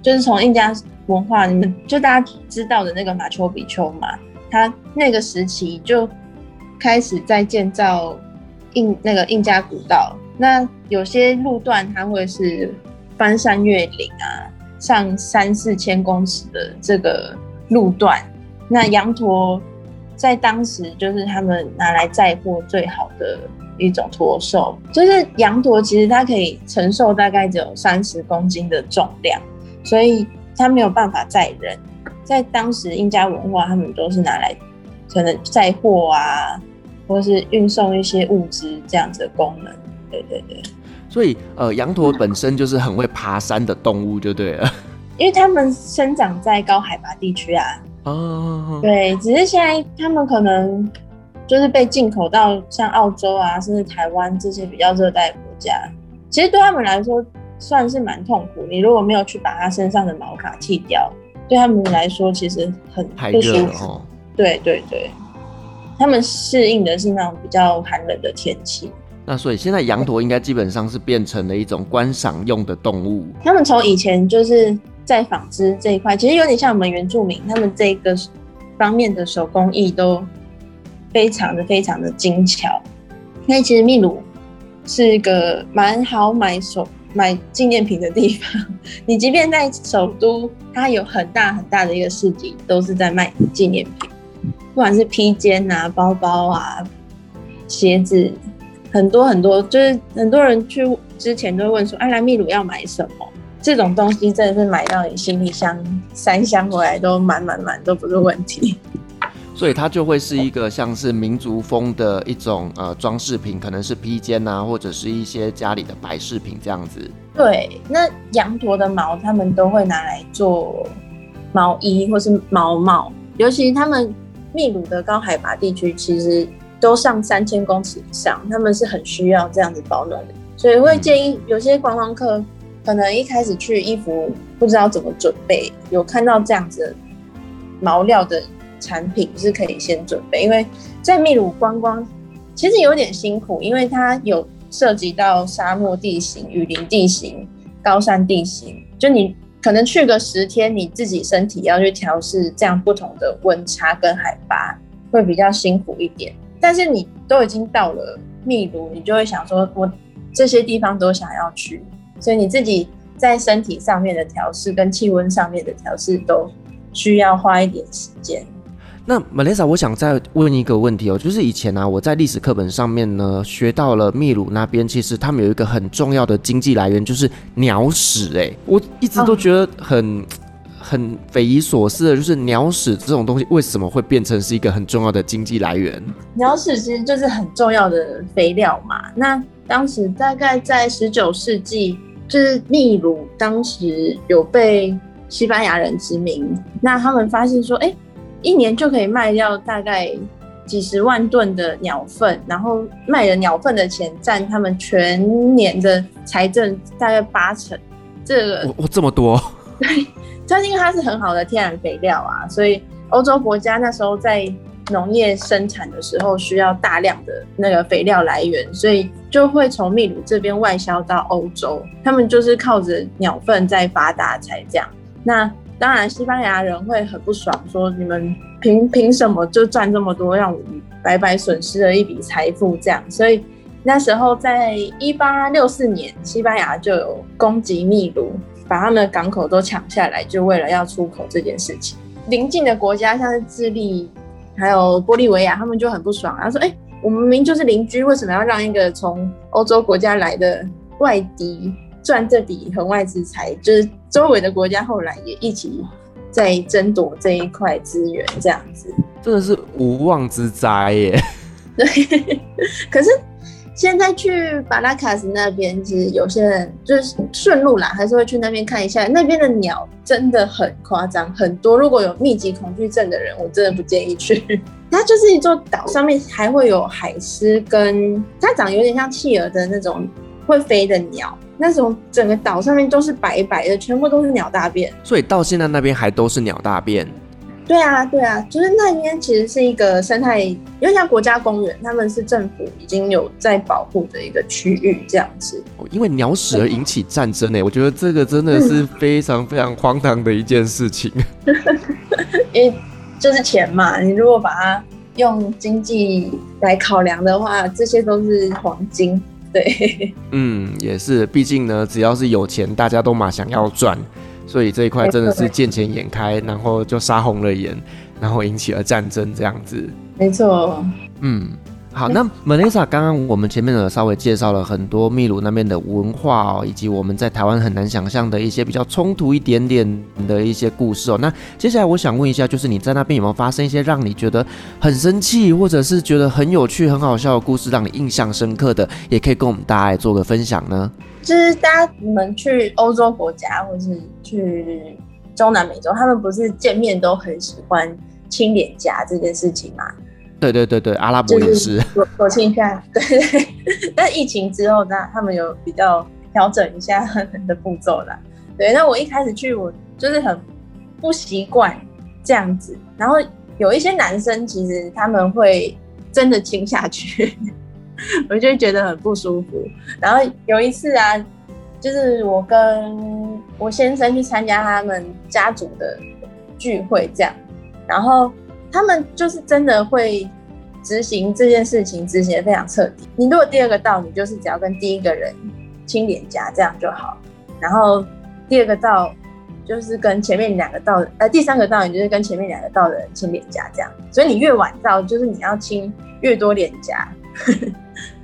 就是从印加文化你们，就大家知道的那个马丘比丘嘛。他那个时期就开始在建造印那个印加古道，那有些路段它会是翻山越岭啊，上三四千公尺的这个路段，那羊驼在当时就是他们拿来载货最好的一种驼兽，就是羊驼其实它可以承受大概只有三十公斤的重量，所以它没有办法载人。在当时印加文化，他们都是拿来可能载货啊，或是运送一些物资这样子的功能。对对对。所以呃，羊驼本身就是很会爬山的动物，就对了。[laughs] 因为他们生长在高海拔地区啊。哦。对，只是现在他们可能就是被进口到像澳洲啊，甚至台湾这些比较热带国家。其实对他们来说算是蛮痛苦。你如果没有去把它身上的毛发剃掉。对他们来说，其实很不舒服。哦、对对对，他们适应的是那种比较寒冷的天气。那所以现在羊驼应该基本上是变成了一种观赏用的动物。他们从以前就是在纺织这一块，其实有点像我们原住民，他们这个方面的手工艺都非常的非常的精巧。因为其实秘鲁是一个蛮好买手。买纪念品的地方，[laughs] 你即便在首都，它有很大很大的一个市集，都是在卖纪念品，不管是披肩啊、包包啊、鞋子，很多很多，就是很多人去之前都会问说：“哎，来秘鲁要买什么？”这种东西真的是买到你行李箱三箱回来都满满满，都不是问题。所以它就会是一个像是民族风的一种呃装饰品，可能是披肩啊，或者是一些家里的摆饰品这样子。对，那羊驼的毛他们都会拿来做毛衣或是毛帽，尤其他们秘鲁的高海拔地区其实都上三千公尺以上，他们是很需要这样子保暖的，所以会建议有些观光客可能一开始去衣服不知道怎么准备，有看到这样子毛料的。产品是可以先准备，因为在秘鲁观光其实有点辛苦，因为它有涉及到沙漠地形、雨林地形、高山地形，就你可能去个十天，你自己身体要去调试这样不同的温差跟海拔，会比较辛苦一点。但是你都已经到了秘鲁，你就会想说，我这些地方都想要去，所以你自己在身体上面的调试跟气温上面的调试都需要花一点时间。那 Melissa，我想再问一个问题哦，就是以前、啊，我在历史课本上面呢学到了秘鲁那边，其实他们有一个很重要的经济来源，就是鸟屎。哎，我一直都觉得很、很匪夷所思的，就是鸟屎这种东西为什么会变成是一个很重要的经济来源？鸟屎其实就是很重要的肥料嘛。那当时大概在十九世纪，就是秘鲁当时有被西班牙人殖民，那他们发现说，哎。一年就可以卖掉大概几十万吨的鸟粪，然后卖的鸟粪的钱占他们全年的财政大概八成。这个我这么多，[laughs] 对，它因为它是很好的天然肥料啊，所以欧洲国家那时候在农业生产的时候需要大量的那个肥料来源，所以就会从秘鲁这边外销到欧洲。他们就是靠着鸟粪在发达才这样。那当然，西班牙人会很不爽，说你们凭凭什么就赚这么多，让我们白白损失了一笔财富这样。所以那时候在一八六四年，西班牙就有攻击秘鲁，把他们的港口都抢下来，就为了要出口这件事情。邻近的国家像是智利。还有玻利维亚，他们就很不爽，他说：“哎、我们明明就是邻居，为什么要让一个从欧洲国家来的外敌赚这笔横外之财？就是周围的国家后来也一起在争夺这一块资源，这样子真的是无妄之灾耶。[laughs] ”对，可是。现在去巴拉卡斯那边，其实有些人就是顺路啦，还是会去那边看一下。那边的鸟真的很夸张，很多。如果有密集恐惧症的人，我真的不建议去。[laughs] 它就是一座岛，上面还会有海狮，跟它长有点像企鹅的那种会飞的鸟。那种整个岛上面都是白白的，全部都是鸟大便。所以到现在那边还都是鸟大便。对啊，对啊，就是那边其实是一个生态，因为像国家公园，他们是政府已经有在保护的一个区域这样子。因为鸟屎而引起战争呢，我觉得这个真的是非常非常荒唐的一件事情。[laughs] 因为就是钱嘛，你如果把它用经济来考量的话，这些都是黄金。对，[laughs] 嗯，也是，毕竟呢，只要是有钱，大家都嘛想要赚。所以这一块真的是见钱眼开，然后就杀红了眼，然后引起了战争这样子。没错。嗯，好，那 Melissa 刚刚我们前面呢稍微介绍了很多秘鲁那边的文化哦，以及我们在台湾很难想象的一些比较冲突一点点的一些故事哦。那接下来我想问一下，就是你在那边有没有发生一些让你觉得很生气，或者是觉得很有趣、很好笑的故事，让你印象深刻的，也可以跟我们大家来做个分享呢？就是大家你们去欧洲国家，或是去中南美洲，他们不是见面都很喜欢亲脸颊这件事情吗？对对对对，阿拉伯也是。我我亲一下，[laughs] 对对。但疫情之后，那他们有比较调整一下的步骤啦。对，那我一开始去，我就是很不习惯这样子。然后有一些男生，其实他们会真的亲下去。[laughs] 我就觉得很不舒服。然后有一次啊，就是我跟我先生去参加他们家族的聚会，这样，然后他们就是真的会执行这件事情，执行的非常彻底。你如果第二个到，你就是只要跟第一个人亲脸颊这样就好。然后第二个到，就是跟前面两个到，呃，第三个到，你就是跟前面两个到的人亲脸颊这样。所以你越晚到，就是你要亲越多脸颊。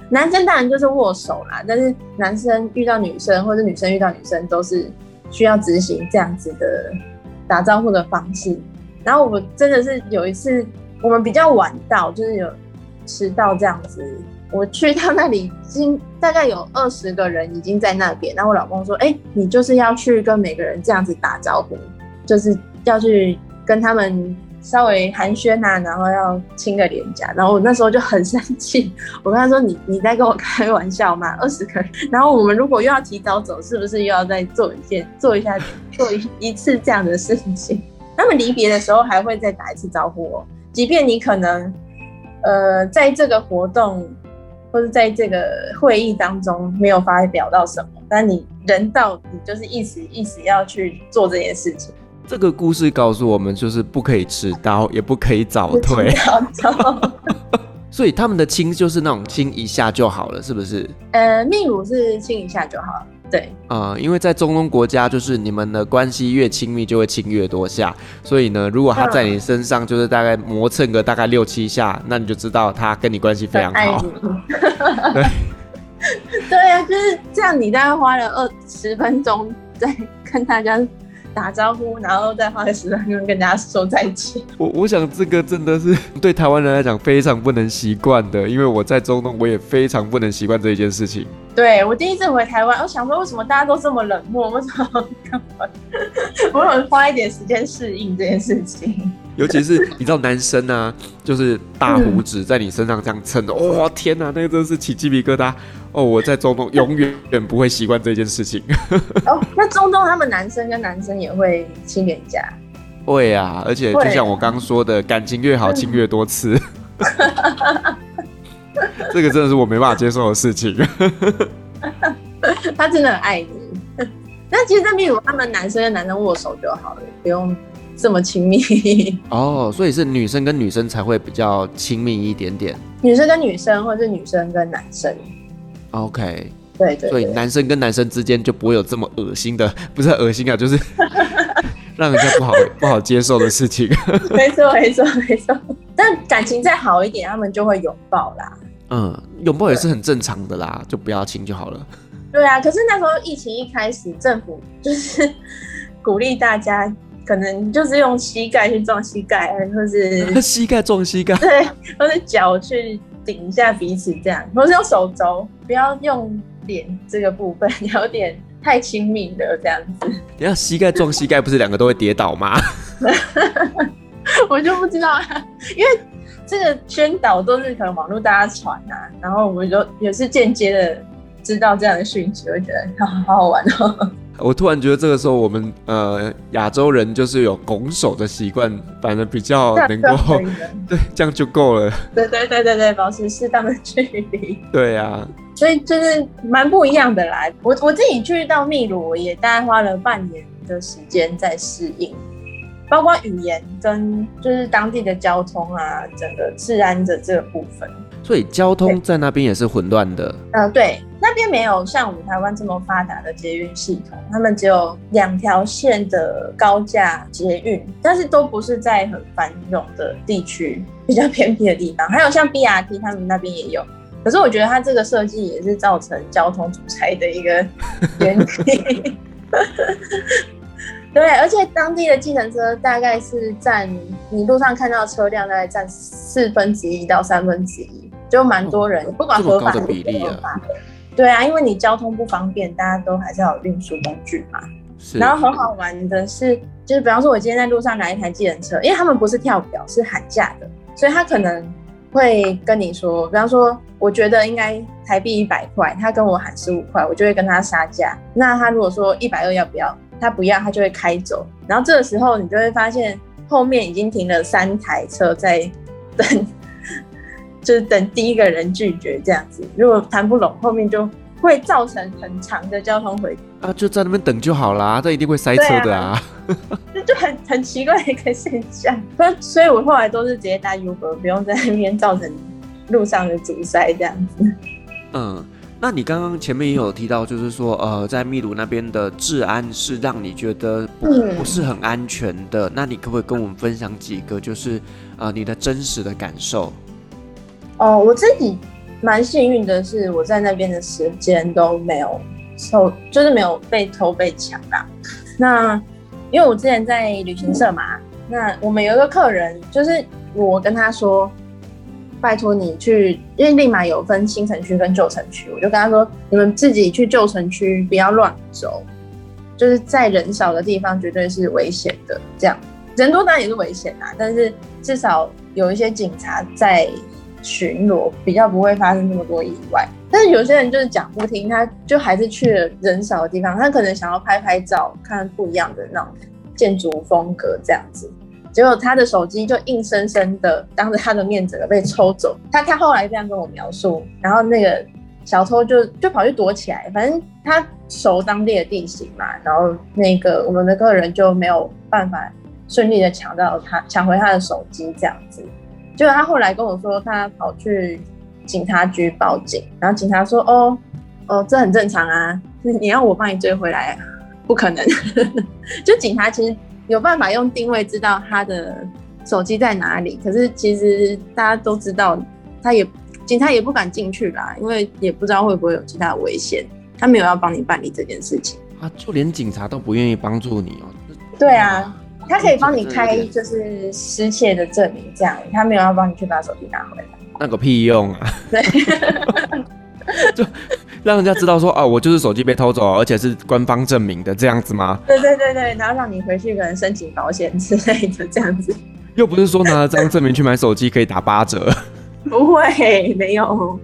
男生当然就是握手啦，但是男生遇到女生或者女生遇到女生都是需要执行这样子的打招呼的方式。然后我真的是有一次我们比较晚到，就是有迟到这样子。我去到那里，已经大概有二十个人已经在那边。然后我老公说：“哎，你就是要去跟每个人这样子打招呼，就是要去跟他们。”稍微寒暄呐、啊，然后要亲个脸颊，然后我那时候就很生气，我跟他说：“你你在跟我开玩笑吗？二十个人，然后我们如果又要提早走，是不是又要再做一件、做一下、做一一次这样的事情？”他们离别的时候还会再打一次招呼哦，即便你可能呃在这个活动或者在这个会议当中没有发表到什么，但你人到，你就是一时一时要去做这件事情。这个故事告诉我们，就是不可以迟到，也不可以早退。[laughs] 所以他们的亲就是那种亲一下就好了，是不是？呃，秘鲁是亲一下就好了。对，啊、呃，因为在中东国家，就是你们的关系越亲密，就会亲越多下。所以呢，如果他在你身上就是大概磨蹭个大概六七下，那你就知道他跟你关系非常好。[laughs] 对，对呀、啊，就是这样。你大概花了二十分钟在跟大家。打招呼，然后再花个十分钟跟大家说再见。我我想这个真的是 [laughs] 对台湾人来讲非常不能习惯的，因为我在中东，我也非常不能习惯这一件事情。对，我第一次回台湾，我想说为什么大家都这么冷漠？为什么？[laughs] 我想花一点时间适应这件事情。尤其是你知道男生啊，[laughs] 就是大胡子在你身上这样蹭的，哇、天哪，那个真的是起鸡皮疙瘩哦！我在中东永远不会习惯这件事情。[laughs] 哦，那中东他们男生跟男生也会亲脸颊？会啊，而且就像我刚刚说的，感情越好亲越多次。[laughs] 这个真的是我没办法接受的事情。他真的很爱你。那其实，在秘鲁，他们男生跟男生握手就好了，不用这么亲密。[laughs] 哦，所以是女生跟女生才会比较亲密一点点。女生跟女生，或者是女生跟男生。OK。对，对对。所以男生跟男生之间就不会有这么恶心的，[laughs] 不是恶心啊，就是 [laughs] 让人家不好不好接受的事情。没错，没错，没错。但感情再好一点，他们就会拥抱啦。嗯，拥抱也是很正常的啦，就不要亲就好了。对啊，可是那时候疫情一开始，政府就是鼓励大家，可能就是用膝盖去撞膝盖，或是 [laughs] 膝盖撞膝盖，对，或是脚去顶一下彼此这样，或是用手肘，不要用脸这个部分，有点太亲密了这样子。等下膝盖撞膝盖，不是两个都会跌倒吗？[laughs] 我就不知道啊，因为这个宣导都是可能网络大家传啊，然后我就也是间接的。知道这样的讯息，我觉得好好好玩哦。我突然觉得这个时候我们呃亚洲人就是有拱手的习惯，反而比较 [laughs] 能够 [laughs] 对，这样就够了。对对对对对，保持适当的距离。对啊，所以就是蛮不一样的啦。我我自己去到秘鲁，也大概花了半年的时间在适应，包括语言跟就是当地的交通啊，整个治安的这个部分。所以交通在那边也是混乱的。嗯、呃，对。那边没有像我们台湾这么发达的捷运系统，他们只有两条线的高架捷运，但是都不是在很繁荣的地区，比较偏僻的地方。还有像 [laughs] BRT，他们那边也有，可是我觉得它这个设计也是造成交通阻塞的一个原因。[laughs] 对，而且当地的计程车大概是占你路上看到车辆大概占四分之一到三分之一，就蛮多人，不管合法的比例啊。对啊，因为你交通不方便，大家都还是要有运输工具嘛。然后很好玩的是，就是比方说，我今天在路上来一台计程车，因为他们不是跳表，是喊价的，所以他可能会跟你说，比方说，我觉得应该台币一百块，他跟我喊十五块，我就会跟他杀价。那他如果说一百二要不要？他不要，他就会开走。然后这个时候，你就会发现后面已经停了三台车在等。就是等第一个人拒绝这样子，如果谈不拢，后面就会造成很长的交通回啊，就在那边等就好啦，这一定会塞车的啊，这就很很奇怪的一个现象。所以，我后来都是直接搭 Uber，不用在那边造成路上的阻塞这样子。嗯，那你刚刚前面也有提到，就是说，呃，在秘鲁那边的治安是让你觉得不，不是很安全的。嗯。那你可不可以跟我们分享几个，就是呃，你的真实的感受？哦，我自己蛮幸运的是，我在那边的时间都没有偷，就是没有被偷被抢啦。那因为我之前在旅行社嘛，那我们有一个客人，就是我跟他说，拜托你去，因为立马有分新城区跟旧城区，我就跟他说，你们自己去旧城区，不要乱走，就是在人少的地方绝对是危险的。这样人多当然也是危险啦，但是至少有一些警察在。巡逻比较不会发生那么多意外，但是有些人就是讲不听，他就还是去了人少的地方，他可能想要拍拍照，看不一样的那种建筑风格这样子，结果他的手机就硬生生的当着他的面整个被抽走。他他后来这样跟我描述，然后那个小偷就就跑去躲起来，反正他熟当地的地形嘛，然后那个我们的客人就没有办法顺利的抢到他，抢回他的手机这样子。就他后来跟我说，他跑去警察局报警，然后警察说：“哦，哦，这很正常啊，[laughs] 你要我帮你追回来，不可能。[laughs] ”就警察其实有办法用定位知道他的手机在哪里，可是其实大家都知道，他也警察也不敢进去啦，因为也不知道会不会有其他的危险，他没有要帮你办理这件事情啊，就连警察都不愿意帮助你哦。对啊。他可以帮你开，就是失窃的证明，这样他没有要帮你去把手机拿回来。那个屁用啊！对，[laughs] 就让人家知道说啊，我就是手机被偷走，而且是官方证明的这样子吗？对对对对，然后让你回去可能申请保险之类的这样子。又不是说拿了这张证明去买手机可以打八折。[laughs] 不会，没有。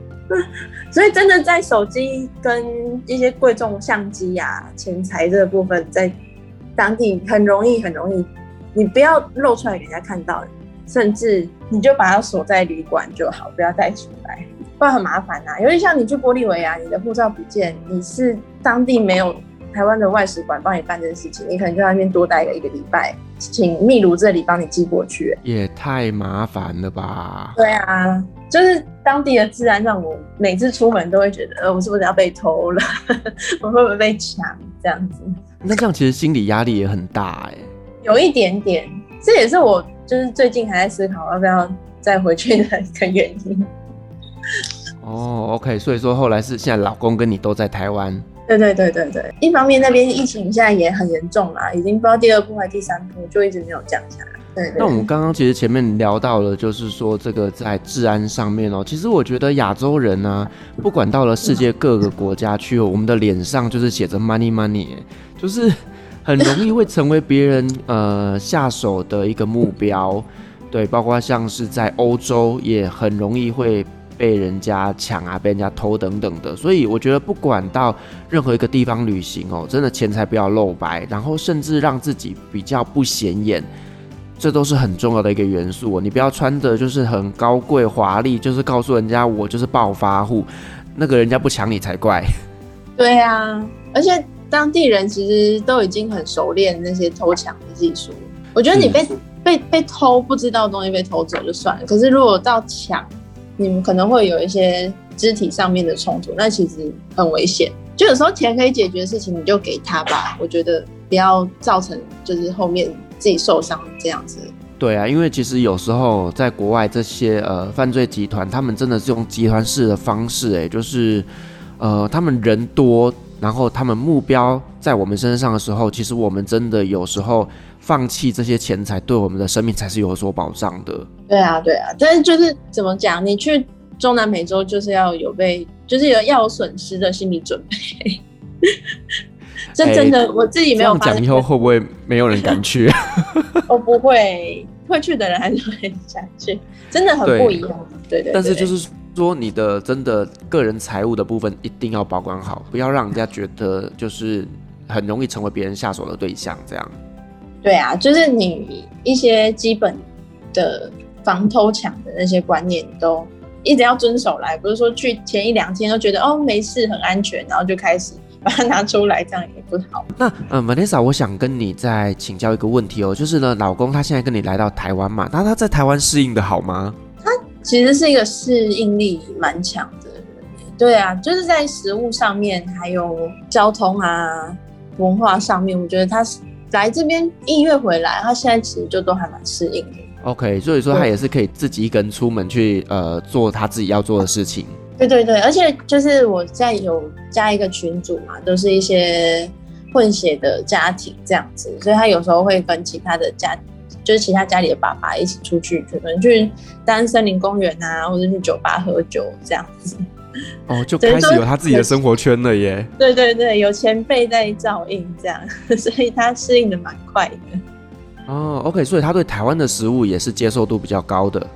所以真的在手机跟一些贵重相机呀、啊、钱财这个部分，在当地很容易，很容易，你不要露出来给人家看到，甚至你就把它锁在旅馆就好，不要带出来，不然很麻烦呐、啊。尤其像你去玻利维亚，你的护照不见，你是当地没有台湾的外使馆帮你办这件事情，你可能就在那边多待个一个礼拜，请秘鲁这里帮你寄过去，也太麻烦了吧？对啊。就是当地的治安让我每次出门都会觉得，呃，我是不是要被偷了？[laughs] 我会不会被抢？这样子。那这样其实心理压力也很大哎。有一点点，这也是我就是最近还在思考要不要再回去的一个原因。哦，OK，所以说后来是现在老公跟你都在台湾。对对对对对，一方面那边疫情现在也很严重啦，已经不知道第二波还是第三波，就一直没有降下来。那我们刚刚其实前面聊到了，就是说这个在治安上面哦，其实我觉得亚洲人呢，不管到了世界各个国家去，我们的脸上就是写着 money money，就是很容易会成为别人呃下手的一个目标。对，包括像是在欧洲也很容易会被人家抢啊，被人家偷等等的。所以我觉得不管到任何一个地方旅行哦，真的钱财不要露白，然后甚至让自己比较不显眼。这都是很重要的一个元素，你不要穿的就是很高贵华丽，就是告诉人家我就是暴发户，那个人家不抢你才怪。对啊，而且当地人其实都已经很熟练那些偷抢的技术。我觉得你被、嗯、被被偷不知道东西被偷走就算了，可是如果到抢，你们可能会有一些肢体上面的冲突，那其实很危险。就有时候钱可以解决的事情，你就给他吧。我觉得不要造成就是后面。自己受伤这样子，对啊，因为其实有时候在国外这些呃犯罪集团，他们真的是用集团式的方式，哎，就是呃他们人多，然后他们目标在我们身上的时候，其实我们真的有时候放弃这些钱财，对我们的生命才是有所保障的。对啊，对啊，但是就是怎么讲，你去中南美洲就是要有被，就是有要有损失的心理准备。这真的，欸、我自己没有讲，以后会不会没有人敢去？[laughs] 我不会，会去的人还是会想去，真的很不一样。对，对对。但是就是说，你的真的个人财务的部分一定要保管好，不要让人家觉得就是很容易成为别人下手的对象。这样。对啊，就是你一些基本的防偷抢的那些观念都一直要遵守来，不是说去前一两天都觉得哦没事很安全，然后就开始。把它拿出来，这样也不好。[laughs] 那呃，Vanessa，我想跟你再请教一个问题哦，就是呢，老公他现在跟你来到台湾嘛，那他在台湾适应的好吗？他其实是一个适应力蛮强的人，对啊，就是在食物上面，还有交通啊、文化上面，我觉得他来这边一月回来，他现在其实就都还蛮适应的。OK，所以说他也是可以自己一个人出门去呃做他自己要做的事情。对对对，而且就是我在有加一个群组嘛，都是一些混血的家庭这样子，所以他有时候会跟其他的家，就是其他家里的爸爸一起出去，可能去当森林公园啊，或者去酒吧喝酒这样子。哦，[laughs] 就开始有他自己的生活圈了耶。对对对，有前辈在照应这样，[laughs] 所以他适应的蛮快的。哦，OK，所以他对台湾的食物也是接受度比较高的。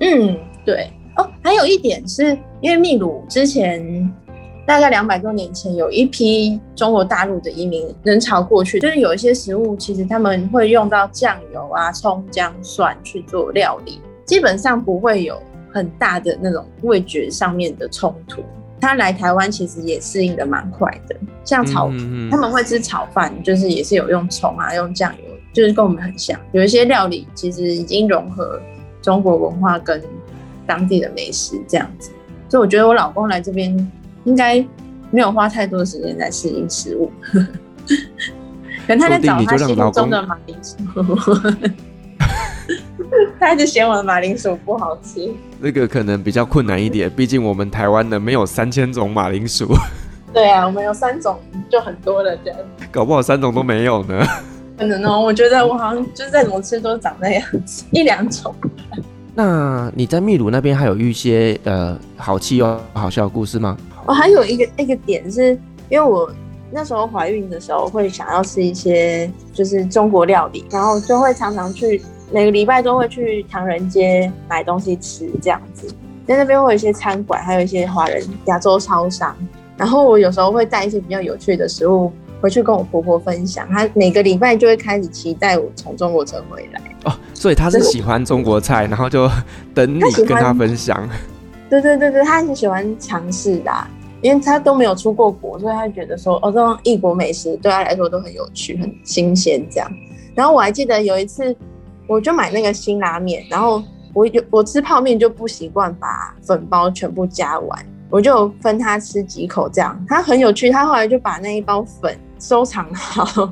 嗯，对。哦，还有一点是因为秘鲁之前大概两百多年前有一批中国大陆的移民人潮过去，就是有一些食物其实他们会用到酱油啊、葱、姜、蒜去做料理，基本上不会有很大的那种味觉上面的冲突。他来台湾其实也适应的蛮快的，像炒嗯嗯嗯他们会吃炒饭，就是也是有用葱啊、用酱油，就是跟我们很像。有一些料理其实已经融合中国文化跟。当地的美食这样子，所以我觉得我老公来这边应该没有花太多的时间在适应食物，[laughs] 可能他在找他心目中的马铃薯，[laughs] 他一直嫌我的马铃薯不好吃。那个可能比较困难一点，毕竟我们台湾的没有三千种马铃薯。[laughs] 对啊，我们有三种就很多了，这样。搞不好三种都没有呢。可能哦，我觉得我好像就是再怎么吃都长那样子，一两种。那你在秘鲁那边还有一些呃好气又好笑的故事吗？我还有一个一个点是，因为我那时候怀孕的时候会想要吃一些就是中国料理，然后就会常常去每个礼拜都会去唐人街买东西吃，这样子，在那边会有一些餐馆，还有一些华人亚洲超商。然后我有时候会带一些比较有趣的食物回去跟我婆婆分享，她每个礼拜就会开始期待我从中国城回来。哦，所以他是喜欢中国菜，然后就等你跟他分享。对对对对，他很喜欢尝试的，因为他都没有出过国，所以他觉得说哦，这种异国美食对他来说都很有趣、很新鲜这样。然后我还记得有一次，我就买那个辛拉面，然后我有我吃泡面就不习惯把粉包全部加完，我就分他吃几口这样。他很有趣，他后来就把那一包粉收藏好，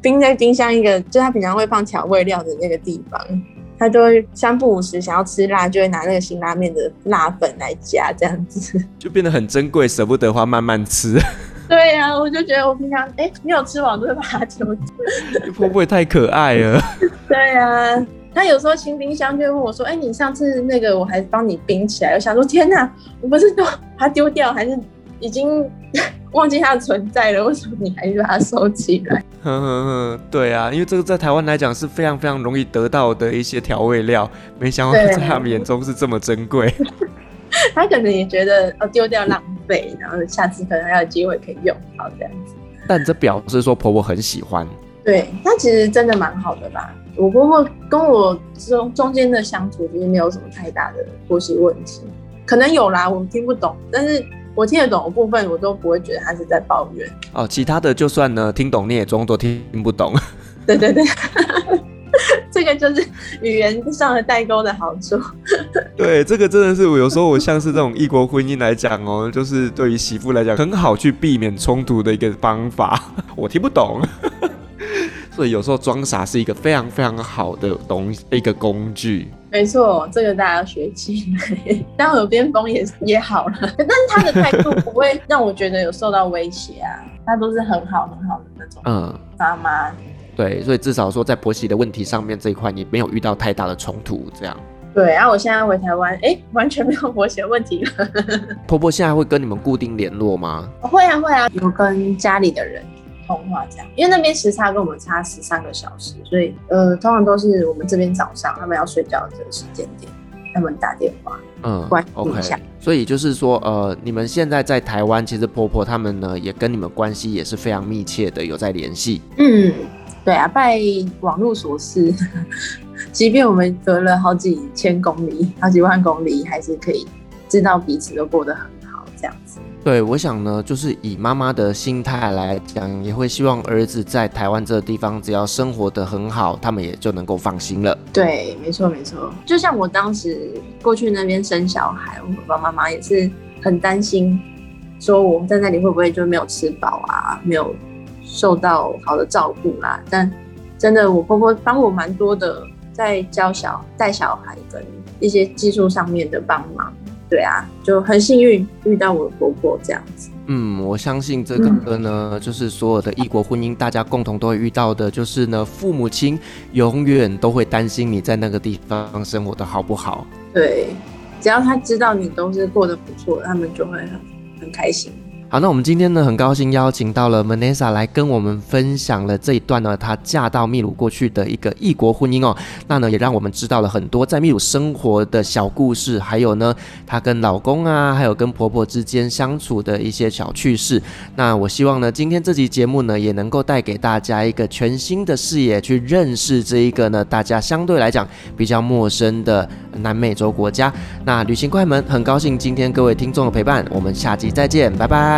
冰在冰箱一个，就他平常会放调味料的那个地方。他就会三不五时想要吃辣，就会拿那个辛拉面的辣粉来加，这样子 [laughs] 就变得很珍贵，舍不得花，慢慢吃。对呀、啊，我就觉得我平常哎、欸，没有吃完都会把它丢掉。会不会太可爱了？[laughs] 对呀、啊，他有时候清冰箱就会问我说：“哎、欸，你上次那个我还帮你冰起来。”我想说：“天哪，我不是都把它丢掉，还是已经 [laughs] 忘记它的存在了？为什么你还是把它收起来？”哼哼哼，对啊，因为这个在台湾来讲是非常非常容易得到的一些调味料，没想到在他们眼中是这么珍贵。[laughs] 他可能也觉得哦，丢掉浪费，然后下次可能还有机会可以用好这样子。但这表示说婆婆很喜欢。对，她其实真的蛮好的吧？我婆婆跟我中中间的相处其实没有什么太大的婆媳问题，可能有啦，我听不懂，但是我听得懂的部分，我都不会觉得他是在抱怨。哦，其他的就算呢，听懂你也装作听不懂。[laughs] 对对对。这个就是语言上的代沟的好处。[laughs] 对，这个真的是我有时候我像是这种异国婚姻来讲哦，就是对于媳妇来讲很好去避免冲突的一个方法。[laughs] 我听不懂，所以有时候装傻是一个非常非常好的东西，一个工具。没错，这个大家要学起来。[laughs] 当耳边风也也好了，但是他的态度不会让我觉得有受到威胁啊，他都是很好很好的那种。嗯，妈妈。对，所以至少说在婆媳的问题上面这一块，你没有遇到太大的冲突，这样。对，然后我现在回台湾，哎，完全没有婆媳的问题了。[laughs] 婆婆现在会跟你们固定联络吗？会啊，会啊，有跟家里的人通话这样，因为那边时差跟我们差十三个小时，所以呃，通常都是我们这边早上他们要睡觉的这个时间点，他们打电话，嗯，关心一下。Okay. 所以就是说，呃，你们现在在台湾，其实婆婆他们呢也跟你们关系也是非常密切的，有在联系。嗯。对啊，拜网络所赐，[laughs] 即便我们隔了好几千公里、好几万公里，还是可以知道彼此都过得很好，这样子。对，我想呢，就是以妈妈的心态来讲，也会希望儿子在台湾这个地方，只要生活得很好，他们也就能够放心了。对，没错没错。就像我当时过去那边生小孩，我爸爸妈妈也是很担心，说我在那里会不会就没有吃饱啊，没有。受到好的照顾啦，但真的我婆婆帮我蛮多的，在教小带小孩跟一些技术上面的帮忙。对啊，就很幸运遇到我的婆婆这样子。嗯，我相信这个呢，嗯、就是所有的异国婚姻，大家共同都会遇到的，就是呢，父母亲永远都会担心你在那个地方生活的好不好。对，只要他知道你都是过得不错，他们就会很很开心。好，那我们今天呢，很高兴邀请到了 Manessa 来跟我们分享了这一段呢，她嫁到秘鲁过去的一个异国婚姻哦。那呢，也让我们知道了很多在秘鲁生活的小故事，还有呢，她跟老公啊，还有跟婆婆之间相处的一些小趣事。那我希望呢，今天这期节目呢，也能够带给大家一个全新的视野，去认识这一个呢，大家相对来讲比较陌生的南美洲国家。那旅行快门，很高兴今天各位听众的陪伴，我们下集再见，拜拜。